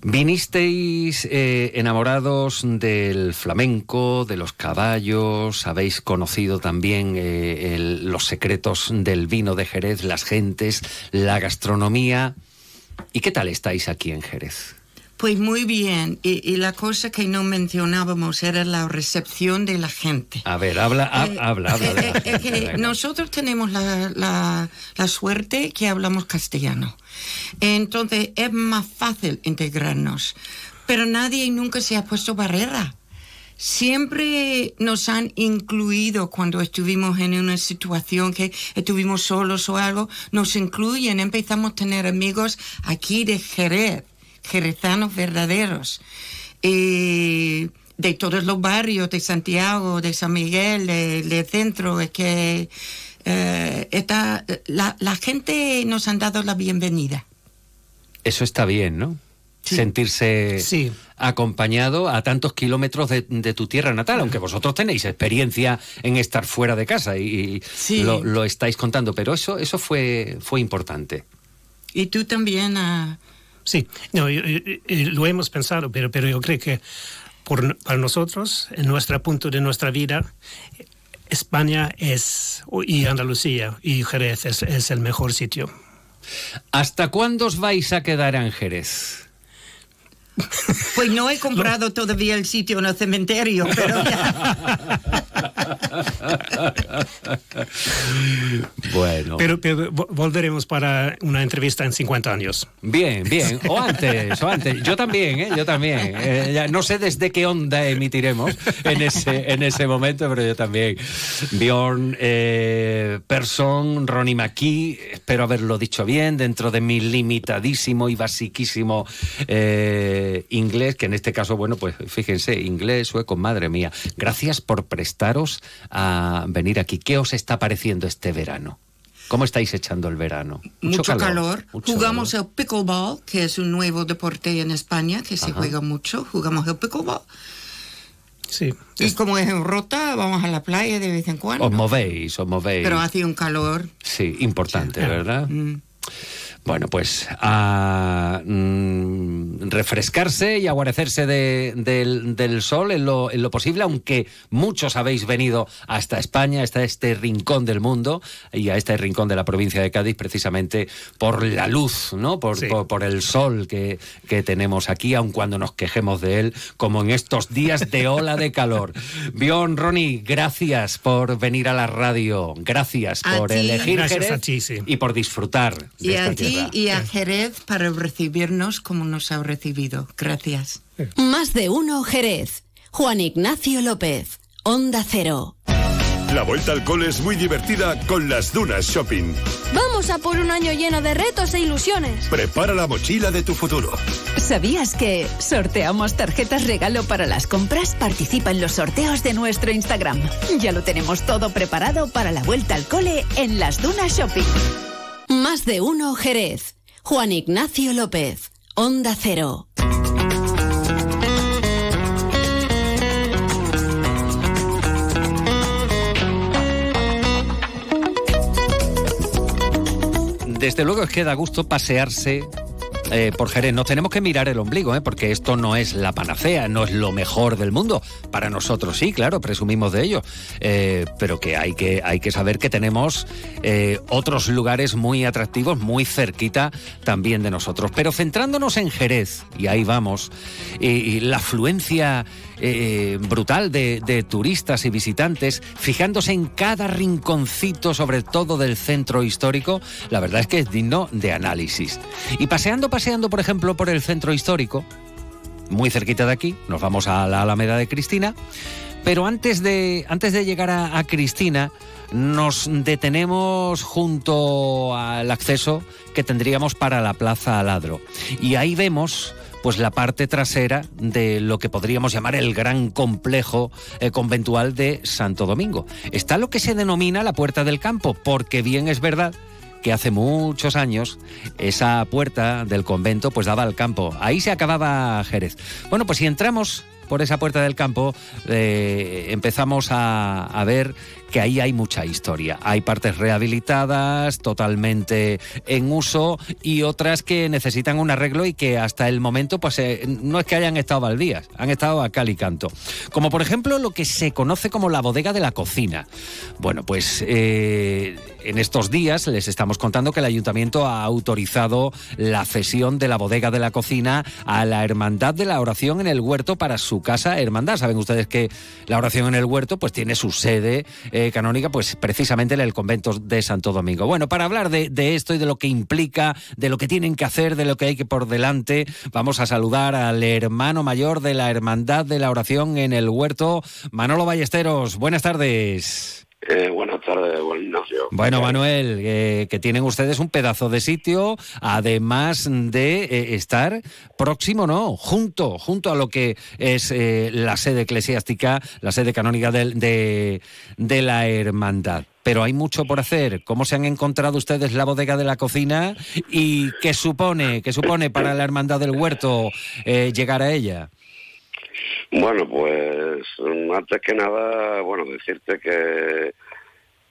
Vinisteis eh, enamorados del flamenco, de los caballos, habéis conocido también eh, el- los secretos del vino de Jerez, las gentes, la gastronomía. ¿Y qué tal estáis aquí en Jerez? Pues muy bien. Y, y la cosa que no mencionábamos era la recepción de la gente. A ver, habla, ha- Eh, habla, habla. de la eh, eh, nosotros tenemos la, la- la suerte que hablamos castellano. Entonces es más fácil integrarnos. Pero nadie nunca se ha puesto barrera. Siempre nos han incluido cuando estuvimos en una situación que estuvimos solos o algo, nos incluyen, empezamos a tener amigos aquí de Jerez, jerezanos verdaderos, y de todos los barrios, de Santiago, de San Miguel, de- del centro, es que eh, está, la, la gente nos han dado la bienvenida. Eso está bien, ¿no? Sentirse acompañado a tantos kilómetros de, de tu tierra natal, aunque vosotros tenéis experiencia en estar fuera de casa y, y lo, lo estáis contando, pero eso, eso fue, fue importante. Y tú también. ah, Sí, no, lo hemos pensado, pero, pero yo creo que para nosotros, en nuestro punto de nuestra vida, España es, y Andalucía y Jerez es, es el mejor sitio. ¿Hasta cuándo os vais a quedar en Jerez? [laughs] Pues no he comprado todavía el sitio en el cementerio, pero [laughs] bueno. Pero, pero vo- volveremos para una entrevista en 50 años. Bien, bien. O antes, o antes. Yo también, ¿eh? Yo también. Eh, ya no sé desde qué onda emitiremos en ese, en ese momento, pero yo también. Bjorn eh, Persson, Ronnie McKee, espero haberlo dicho bien, dentro de mi limitadísimo y basiquísimo eh, inglés, que en este caso, bueno, pues fíjense, inglés, sueco, madre mía. Gracias por prestaros a venir aquí. ¿Qué os está pareciendo este verano? ¿Cómo estáis echando el verano? mucho, calor. mucho Jugamos el pickleball, que es un nuevo deporte en España que se Ajá. juega mucho. Jugamos el pickleball. Sí. Y como es en Rota, vamos a la playa de vez en cuando. Os movéis, os movéis. Pero hace un calor. Sí, importante, ¿verdad? Mm. Bueno, pues a mm, refrescarse y a guarecerse de- del, del sol en lo, en lo posible, aunque muchos habéis venido hasta España, hasta este rincón del mundo y a este rincón de la provincia de Cádiz, precisamente por la luz, ¿no? Por, por, por el sol que, que tenemos aquí, aun cuando nos quejemos de él, como en estos días de ola de calor. [laughs] Bion, Ronnie, gracias por venir a la radio, gracias A por ti. elegir Gracias Jerez a ti, sí. y por disfrutar Y a ti tierra. y a Jerez para recibirnos como nos ha recibido. Gracias. Más de uno Jerez. Juan Ignacio López. Onda Cero. La vuelta al cole es muy divertida con las Dunas Shopping. Vamos a por un año lleno de retos e ilusiones. Prepara la mochila de tu futuro. ¿Sabías que sorteamos tarjetas regalo para las compras? Participa en los sorteos de nuestro Instagram. Ya lo tenemos todo preparado para la vuelta al cole en las Dunas Shopping. Más de uno Jerez. Juan Ignacio López. Onda Cero. Desde luego es que da gusto pasearse eh, por Jerez. Nos tenemos que mirar el ombligo, ¿eh? porque esto no es la panacea, no es lo mejor del mundo. Para nosotros sí, claro, presumimos de ello. Eh, pero que hay, que hay que saber que tenemos eh, otros lugares muy atractivos, muy cerquita también de nosotros. Pero centrándonos en Jerez, y ahí vamos, y- la afluencia brutal de, de turistas y visitantes, fijándose en cada rinconcito, sobre todo del centro histórico, la verdad es que es digno de análisis. Y paseando, paseando, por ejemplo, por el centro histórico, muy cerquita de aquí, nos vamos a la Alameda de Cristina, pero antes de, antes de llegar a, a Cristina, nos detenemos junto al acceso que tendríamos para la Plaza Aladro. Y ahí vemos pues la parte trasera de lo que podríamos llamar el gran complejo eh, conventual de Santo Domingo. Está lo que se denomina la Puerta del Campo, porque bien es verdad que hace muchos años esa puerta del convento pues daba al campo. Ahí se acababa Jerez. Bueno, pues si entramos por esa puerta del campo, eh, empezamos a, ver que ahí hay mucha historia. Hay partes rehabilitadas, totalmente en uso, y otras que necesitan un arreglo y que hasta el momento, pues eh, no es que hayan estado baldías, han estado a cal y canto. Como por ejemplo lo que se conoce como la bodega de la cocina. Bueno, pues eh, en estos días les estamos contando que el ayuntamiento ha autorizado la cesión de la bodega de la cocina a la Hermandad de la Oración en el Huerto para su casa hermandad. Saben ustedes que la oración en el Huerto pues tiene su sede eh, canónica pues precisamente en el convento de Santo Domingo. Bueno, para hablar de, de esto y de lo que implica, de lo que tienen que hacer, de lo que hay que por delante, vamos a saludar al hermano mayor de la Hermandad de la Oración en el Huerto, Manolo Ballesteros. Buenas tardes. Eh, buenas tardes, buen Ignacio. Bueno, Manuel, eh, que tienen ustedes un pedazo de sitio, además de eh, estar próximo, ¿no? Junto, junto a lo que es eh, la sede eclesiástica, la sede canónica de, de la hermandad. Pero hay mucho por hacer. ¿Cómo se han encontrado ustedes la bodega de la cocina y qué supone, qué supone para la hermandad del huerto eh, llegar a ella? Bueno, pues antes que nada, bueno, decirte que,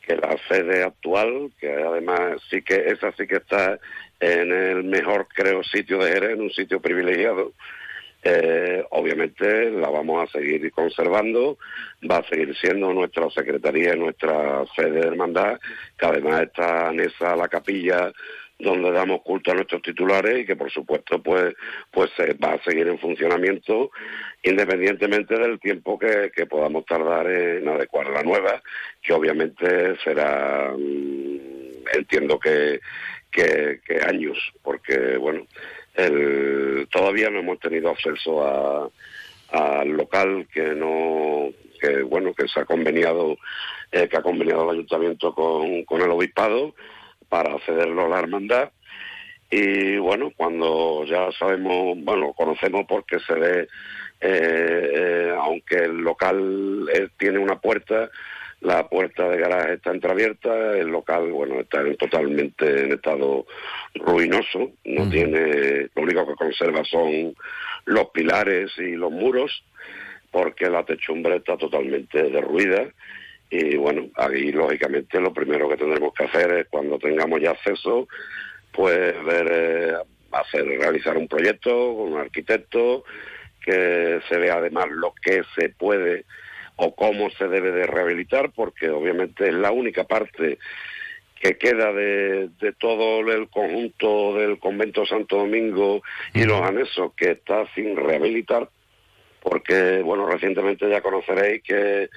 que la sede actual, que además sí que esa sí que está en el mejor, creo, sitio de Jerez, en un sitio privilegiado, eh, obviamente la vamos a seguir conservando, va a seguir siendo nuestra secretaría nuestra sede de hermandad, que además está anexa a la capilla donde damos culto a nuestros titulares y que por supuesto pues pues eh, va a seguir en funcionamiento independientemente del tiempo que, que podamos tardar en adecuar la nueva que obviamente será mm, entiendo que, que, años porque bueno todavía no hemos tenido acceso al local que no que bueno que se ha conveniado eh, que ha conveniado el ayuntamiento con, con el obispado para cederlo a la hermandad y bueno cuando ya sabemos bueno conocemos porque se ve eh, eh, aunque el local eh, tiene una puerta la puerta de garaje está entreabierta, el local, bueno, está en- totalmente en estado ruinoso, no tiene, lo único que conserva son los pilares y los muros, porque la techumbre está totalmente derruida. Y bueno, ahí lógicamente lo primero que tendremos que hacer es cuando tengamos ya acceso, pues ver, eh, hacer, realizar un proyecto con un arquitecto, que se vea además lo que se puede o cómo se debe de rehabilitar, porque obviamente es la única parte que queda de, de todo el conjunto del convento Santo Domingo y los anexos que está sin rehabilitar, porque, bueno, recientemente ya conoceréis que,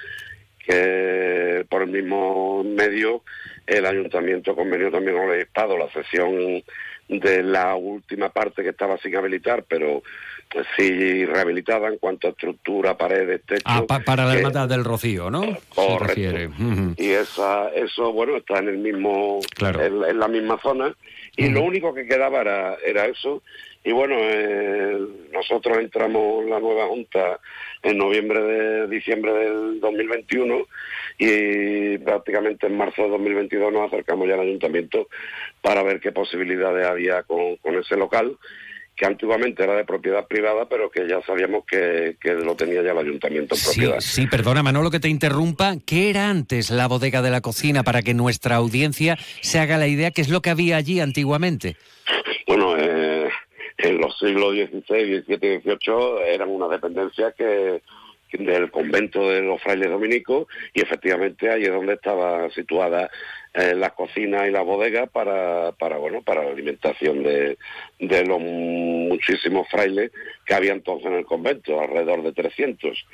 que por el mismo medio el ayuntamiento convenió también con el Estado la sesión de la última parte que estaba sin habilitar, pero sí rehabilitada en cuanto a estructura, paredes, techo. Ah, pa- para la hermandad del Rocío, ¿no? Se Correcto. Ujú. y esa eso bueno está en el mismo en, en la misma zona y lo único que quedaba era, era eso y bueno eh, nosotros entramos en la nueva junta en noviembre de diciembre del 2021 y prácticamente en marzo de 2022 nos acercamos ya al ayuntamiento para ver qué posibilidades había con, con ese local que antiguamente era de propiedad privada, pero que ya sabíamos que, que lo tenía ya el ayuntamiento en Sí, propiedad. sí, perdona Manolo que te interrumpa. ¿Qué era antes la bodega de la cocina para que nuestra audiencia se haga la idea qué es lo que había allí antiguamente? En los siglos XVI, XVII XVIII eran una dependencia que del convento de los frailes dominicos y efectivamente ahí es donde estaba situada eh, las cocinas y las bodegas para, para bueno para la alimentación de, de los muchísimos frailes que había entonces en el convento, alrededor de 300.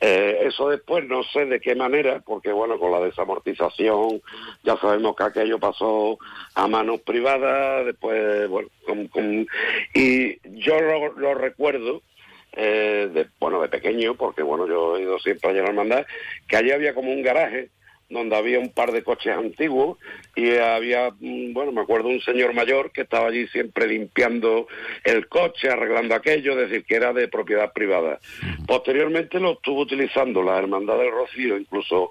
Eh, eso después no sé de qué manera, porque bueno, con la desamortización ya sabemos que aquello pasó a manos privadas, después, bueno, con- y yo lo, lo recuerdo, eh, de, bueno, de pequeño, porque bueno, yo he ido siempre a la hermandad, que allí había como un garaje donde había un par de coches antiguos y había, mm, bueno, me acuerdo un señor mayor que estaba allí siempre limpiando el coche, arreglando aquello, es decir, que era de propiedad privada. Posteriormente lo estuvo utilizando la Hermandad del Rocío, incluso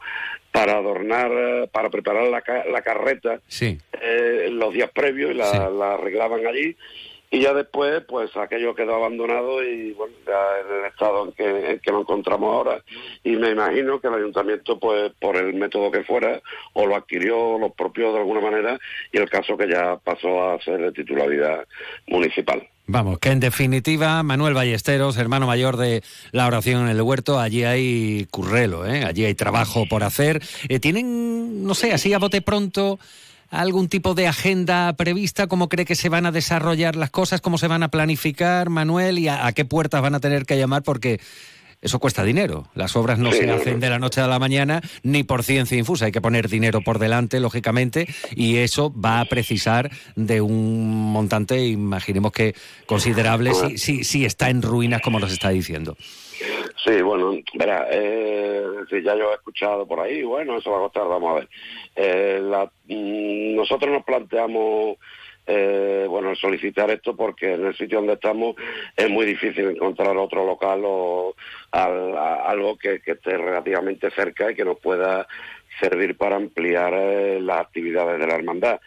para adornar, eh, para preparar la, la carreta Sí. eh, los días previos y la, la arreglaban allí y ya después pues aquello quedó abandonado y bueno ya en el estado en que, nos encontramos ahora y me imagino que el ayuntamiento pues por el método que fuera o lo adquirió o lo propio de alguna manera y el caso que ya pasó a ser de titularidad municipal. Vamos, que en definitiva, Manuel Ballesteros, hermano mayor de la oración en el huerto, allí hay currelo, ¿eh? allí hay trabajo por hacer. Eh, ¿Tienen, no sé, así a bote pronto, algún tipo de agenda prevista? ¿Cómo cree que se van a desarrollar las cosas? ¿Cómo se van a planificar, Manuel? ¿Y a, a qué puertas van a tener que llamar? Porque eso cuesta dinero. Las obras no Sí, se hacen de la noche a la mañana ni por ciencia infusa. Hay que poner dinero por delante, lógicamente, y eso va a precisar de un montante, imaginemos que considerable, si, si, si está en ruinas, como nos está diciendo. Sí, bueno, verá, eh, ya yo he escuchado por ahí, bueno, eso va a costar, vamos a ver. Eh, la- mm, nosotros nos planteamos, eh, bueno, solicitar esto porque en el sitio donde estamos es muy difícil encontrar otro local o algo que, que esté relativamente cerca y que nos pueda servir para ampliar eh, las actividades de la hermandad.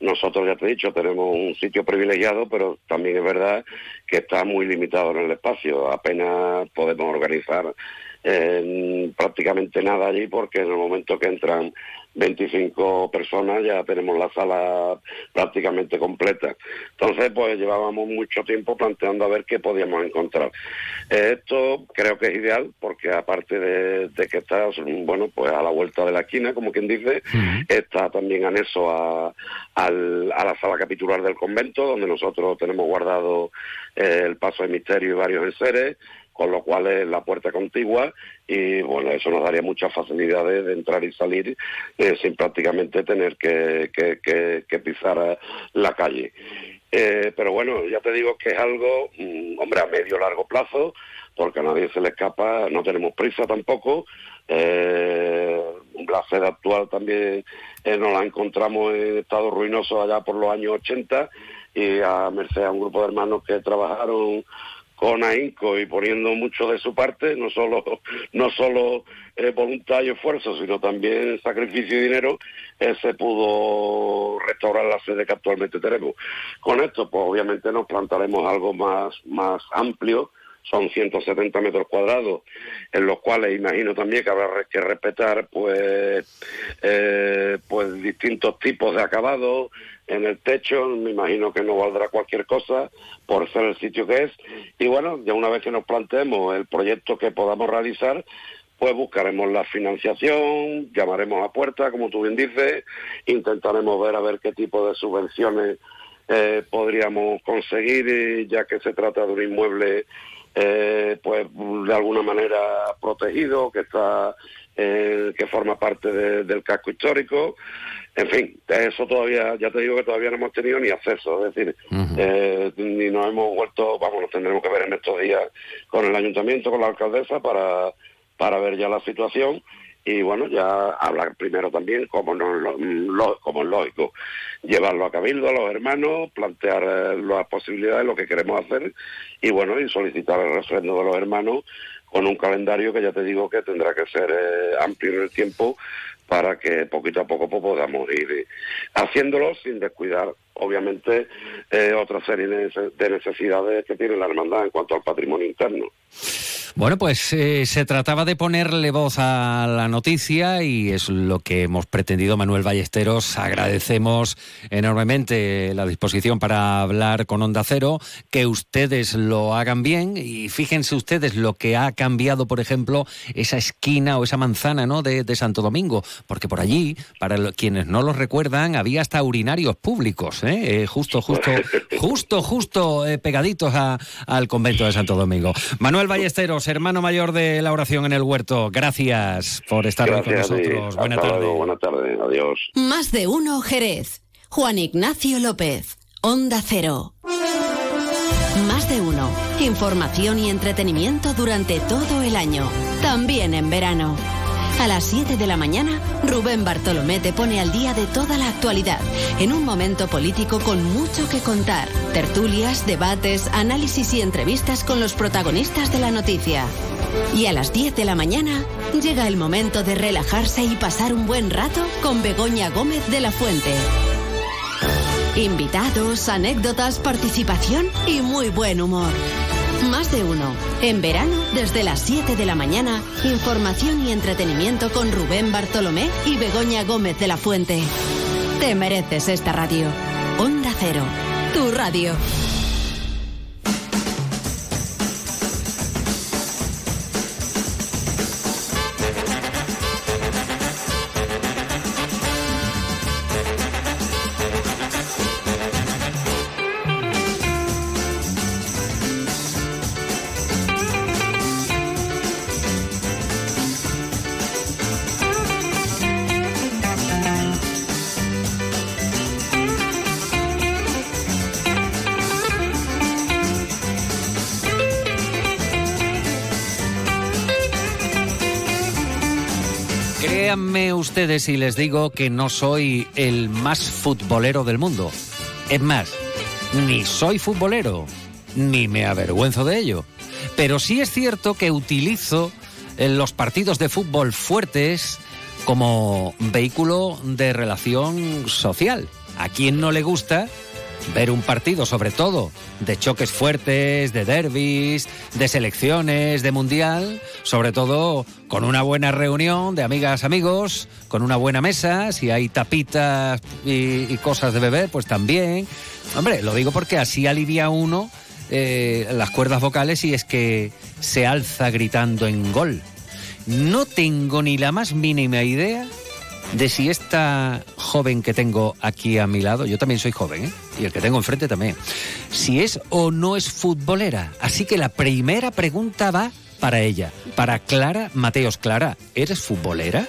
Nosotros, ya te he dicho, tenemos un sitio privilegiado, pero también es verdad que está muy limitado en el espacio. Apenas podemos organizar eh, prácticamente nada allí porque en el momento que entran 25 personas ya tenemos la sala prácticamente completa. Entonces, pues llevábamos mucho tiempo planteando a ver qué podíamos encontrar. Eh, esto creo que es ideal porque aparte de, de que está, bueno, pues a la vuelta de la esquina, como quien dice, está también anexo a, al- a la sala capitular del convento, donde nosotros tenemos guardado eh, el paso de misterio y varios enseres, con lo cual es la puerta contigua y bueno, eso nos daría muchas facilidades de entrar y salir eh, sin prácticamente tener que, pisar la calle. Eh, pero bueno, ya te digo que es algo, mm, hombre, a medio largo plazo, porque a nadie se le escapa, no tenemos prisa tampoco. Eh, la sede actual también nos la encontramos en estado ruinoso allá por los años 80 y a merced a un grupo de hermanos que trabajaron con ahínco y poniendo mucho de su parte, no solo, no solo eh, voluntad y esfuerzo, sino también sacrificio y dinero, se pudo restaurar la sede que actualmente tenemos. Con esto, pues obviamente nos plantaremos algo más, más amplio, son 170 metros cuadrados, en los cuales imagino también que habrá que respetar pues, eh, pues distintos tipos de acabados en el techo, me imagino que no valdrá cualquier cosa por ser el sitio que es. Y bueno, ya una vez que nos planteemos el proyecto que podamos realizar, pues buscaremos la financiación, llamaremos a puerta, como tú bien dices, intentaremos ver a ver qué tipo de subvenciones eh, podríamos conseguir, ya que se trata de un inmueble eh, pues de alguna manera protegido, que está eh, que forma parte del casco histórico. En fin, eso todavía, ya te digo que todavía no hemos tenido ni acceso, es decir, eh, ni nos hemos vuelto, vamos, nos tendremos que ver en estos días con el ayuntamiento, con la alcaldesa, para, para ver ya la situación y bueno, ya hablar primero también, como, no, lo, como es lógico, llevarlo a Cabildo, a los hermanos, plantear eh, las posibilidades, lo que queremos hacer y bueno, y solicitar el refrendo de los hermanos con un calendario que ya te digo que tendrá que ser eh, amplio en el tiempo para que poquito a poco pues, podamos ir eh, haciéndolo sin descuidar, obviamente, otra serie de necesidades que tiene la hermandad en cuanto al patrimonio interno. Bueno, pues eh, se trataba de ponerle voz a la noticia y es lo que hemos pretendido Manuel Ballesteros. Agradecemos enormemente la disposición para hablar con Onda Cero, que ustedes lo hagan bien y fíjense ustedes lo que ha cambiado, por ejemplo, esa esquina o esa manzana ¿no? de, Santo Domingo, porque por allí, para quienes no lo recuerdan, había hasta urinarios públicos, ¿eh? Eh, justo, justo, [laughs] justo, justo pegaditos al convento de Santo Domingo. Manuel Ballesteros, hermano mayor de la oración en el huerto. Gracias por estar hoy con nosotros. Buenas tardes. Buenas tardes. Adiós. Más de uno, Jerez. Juan Ignacio López. Onda Cero. Más de uno. Información y entretenimiento durante todo el año. También en verano. A las 7 de la mañana, Rubén Bartolomé te pone al día de toda la actualidad, en un momento político con mucho que contar. Tertulias, debates, análisis y entrevistas con los protagonistas de la noticia. Y a las 10 de la mañana, llega el momento de relajarse y pasar un buen rato con Begoña Gómez de la Fuente. Invitados, anécdotas, participación y muy buen humor. Más de uno. En verano, desde las 7 de la mañana, información y entretenimiento con Rubén Bartolomé y Begoña Gómez de la Fuente. Te mereces esta radio. Onda Cero, tu radio. Ustedes y les digo que no soy el más futbolero del mundo. Es más, ni soy futbolero, ni me avergüenzo de ello. Pero sí es cierto que utilizo los partidos de fútbol fuertes como vehículo de relación social. ¿A quien no le gusta ver un partido, sobre todo, de choques fuertes, de derbis, de selecciones, de mundial, sobre todo con una buena reunión de amigas, amigos, con una buena mesa, si hay tapitas y, cosas de beber, pues también. Hombre, lo digo porque así alivia uno eh, las cuerdas vocales y es que se alza gritando en gol. No tengo ni la más mínima idea de si esta joven que tengo aquí a mi lado, yo también soy joven, ¿eh? y el que tengo enfrente también, si es o no es futbolera. Así que la primera pregunta va para ella, para Clara Mateos. Clara, ¿eres futbolera?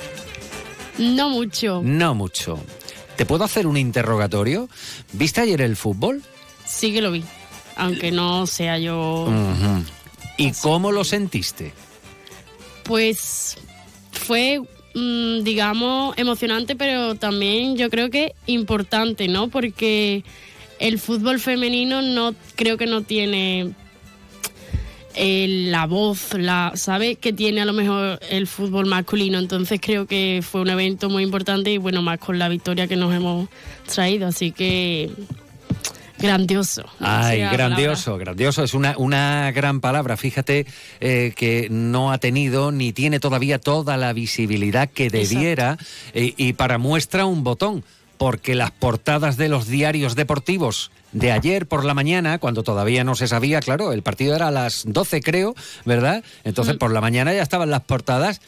No mucho. No mucho. ¿Te puedo hacer un interrogatorio? ¿Viste ayer el fútbol? Sí que lo vi, aunque no sea yo... ¿Y cómo lo sentiste? Pues fue digamos, emocionante, pero también yo creo que importante, ¿no? Porque el fútbol femenino no creo que no tiene eh, la voz, la, ¿sabe? Que tiene a lo mejor el fútbol masculino. Entonces creo que fue un evento muy importante y bueno, más con la victoria que nos hemos traído. Así que Grandioso. Ay, grandioso, grandioso. Es una, una gran palabra. Fíjate eh, que no ha tenido ni tiene todavía toda la visibilidad que debiera eh, y para muestra un botón, porque las portadas de los diarios deportivos de ayer por la mañana, cuando todavía no se sabía, claro, el partido era a las 12 creo, ¿verdad? Entonces por la mañana ya estaban las portadas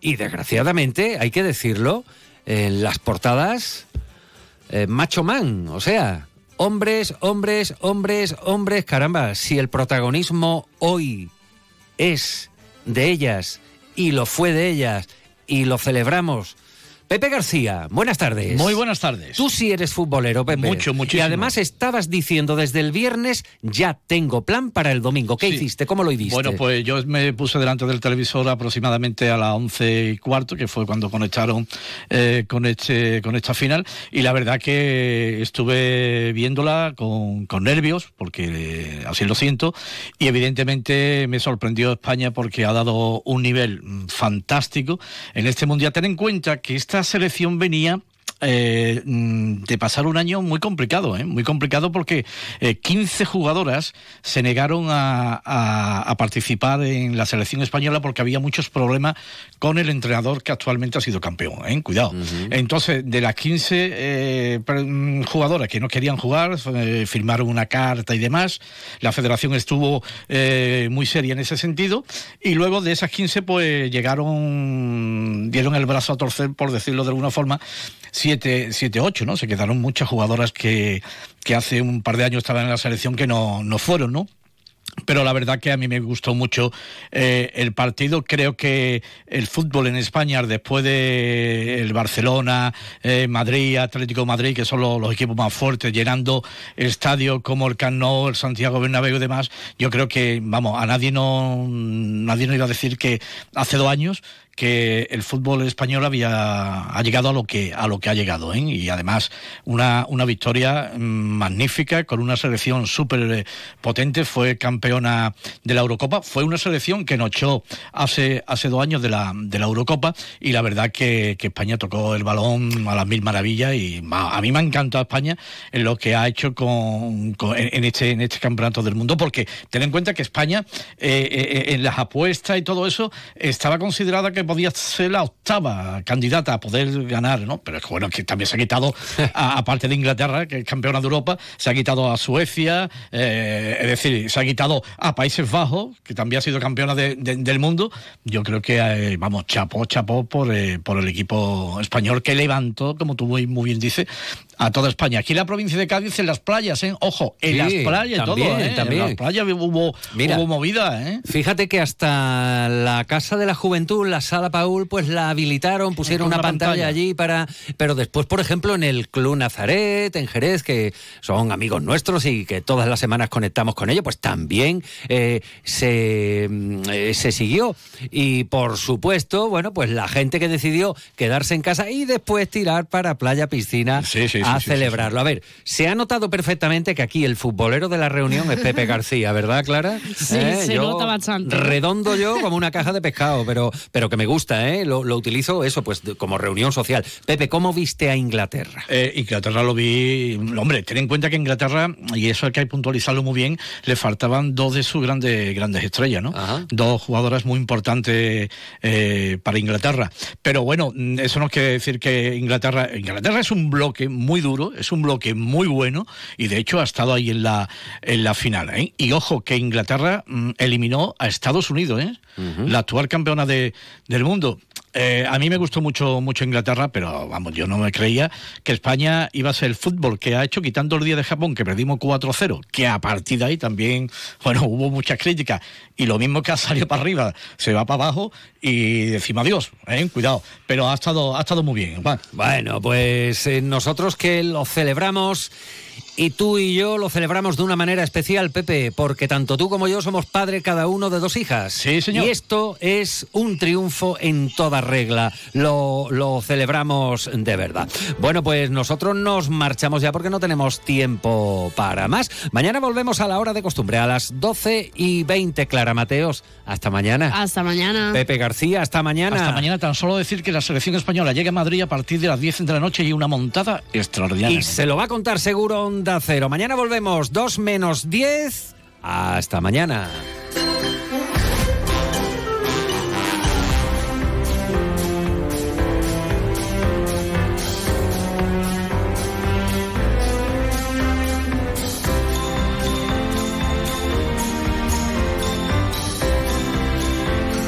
y desgraciadamente, hay que decirlo, en las portadas eh, macho man, o sea, hombres, hombres, hombres, hombres, caramba, si el protagonismo hoy es de ellas y lo fue de ellas y lo celebramos. Pepe García, buenas tardes. Muy buenas tardes. Tú sí eres futbolero, Pepe. Mucho, muchísimo. Y además estabas diciendo desde el viernes, ya tengo plan para el domingo. ¿Qué Sí. hiciste? ¿Cómo lo hiciste? Bueno, pues yo me puse delante del televisor aproximadamente a las once y cuarto, que fue cuando conectaron eh, con, este, con esta final, y la verdad que estuve viéndola con, con nervios, porque eh, así lo siento, y evidentemente me sorprendió España porque ha dado un nivel mm, fantástico en este Mundial. Ten en cuenta que esta selección venía eh, mm, de pasar un año muy complicado, ¿eh? muy complicado porque eh, 15 jugadoras se negaron a, a- a participar en la selección española porque había muchos problemas con el entrenador que actualmente ha sido campeón. ¿eh? Cuidado. Entonces, de las 15 eh, per- mm, jugadoras que no querían jugar, firmaron una carta y demás, la federación estuvo muy seria en ese sentido y luego de esas 15 pues llegaron, dieron el brazo a torcer, por decirlo de alguna forma, 7, 7 8, ¿no? Se quedaron muchas jugadoras que, que hace un par de años estaban en la selección que no, no fueron, ¿no? Pero la verdad que a mí me gustó mucho eh, el partido. Creo que el fútbol en España, después de el Barcelona, eh, Madrid, Atlético Madrid, que son los, los equipos más fuertes, llenando estadios como el Camp Nou, el Santiago Bernabéu y demás, yo creo que, vamos, a nadie no, nadie no iba a decir que hace dos años que el fútbol español había ha llegado a lo que a lo que ha llegado ¿eh? y además una, una victoria mm, magnífica con una selección súper eh, potente fue campeona de la Eurocopa fue una selección que nos echó hace hace dos años de la de la Eurocopa y la verdad que, que España tocó el balón a las mil maravillas y a mí me ha encantado España en lo que ha hecho con, en este en este campeonato del mundo porque ten en cuenta que España eh, eh, en las apuestas y todo eso estaba considerada que podía ser la octava candidata a poder ganar, ¿no? Pero es que bueno, que también se ha quitado, [laughs] aparte de Inglaterra, que es campeona de Europa, se ha quitado a Suecia, eh, es decir, se ha quitado a Países Bajos, que también ha sido campeona de- de- del mundo. Yo creo que, eh, vamos, chapó, chapó por, eh, por el equipo español que levantó, como tú muy, muy bien dices, a toda España. Aquí en la provincia de Cádiz, en las playas, ¿eh? Ojo, en Sí, las playas también, todo, ¿eh? también. En las playas hubo, Mira. hubo movida, ¿eh? Fíjate que hasta la Casa de la Juventud, la Sala Paul, pues la habilitaron, pusieron una una pantalla, pantalla. allí para... Pero después, por ejemplo, en el Club Nazaret, en Jerez, que son amigos nuestros y que todas las semanas conectamos con ellos, pues también eh, se, mm, eh, se siguió. Y por supuesto, bueno, pues la gente que decidió quedarse en casa y después tirar para playa, piscina sí, sí, sí, celebrarlo. A ver, se ha notado perfectamente que aquí el futbolero de la reunión es Pepe [laughs] García, ¿verdad, Clara? Sí, se nota bastante. Redondo yo [laughs] como una caja de pescado, pero, pero que me gusta, ¿eh? Lo, lo utilizo eso, pues como reunión social. Pepe, ¿cómo viste a Inglaterra? Eh, Inglaterra lo vi. Hombre, ten en cuenta que Inglaterra, y eso hay que puntualizarlo muy bien, le faltaban dos de sus grandes, grandes estrellas, ¿no? Dos jugadoras muy importantes eh, para Inglaterra. Pero bueno, eso no quiere decir que Inglaterra. Inglaterra es un bloque muy duro, es un bloque muy bueno, y de hecho ha estado ahí en la, en la final. ¿eh? Y ojo, que Inglaterra mm, eliminó a Estados Unidos, ¿eh? la actual campeona de, del mundo. Eh, a mí me gustó mucho, mucho Inglaterra, pero vamos, yo no me creía que España iba a ser el fútbol que ha hecho, quitando el día de Japón, que perdimos 4-0, que a partir de ahí también, [laughs] bueno, hubo muchas críticas, y lo mismo que ha salido para arriba, se va para abajo y decimos adiós, ¿eh? cuidado, pero ha estado, ha estado muy bien. Juan. Bueno, pues eh, nosotros que lo celebramos y tú y yo lo celebramos de una manera especial, Pepe, porque tanto tú como yo somos padre cada uno de dos hijas. Sí, señor. Y esto es un triunfo en toda regla. Lo, lo celebramos de verdad. Bueno, pues nosotros nos marchamos ya porque no tenemos tiempo para más. Mañana volvemos a la hora de costumbre, a las 12 y 20, Clara Mateos. Hasta mañana. Hasta mañana. Pepe García, hasta mañana. Hasta mañana, tan solo decir que la selección española llega a Madrid a partir de las 10 de la noche y una montada extraordinaria. Y se lo va a contar seguro Onda Cero. Mañana volvemos 2 menos 10. Hasta mañana.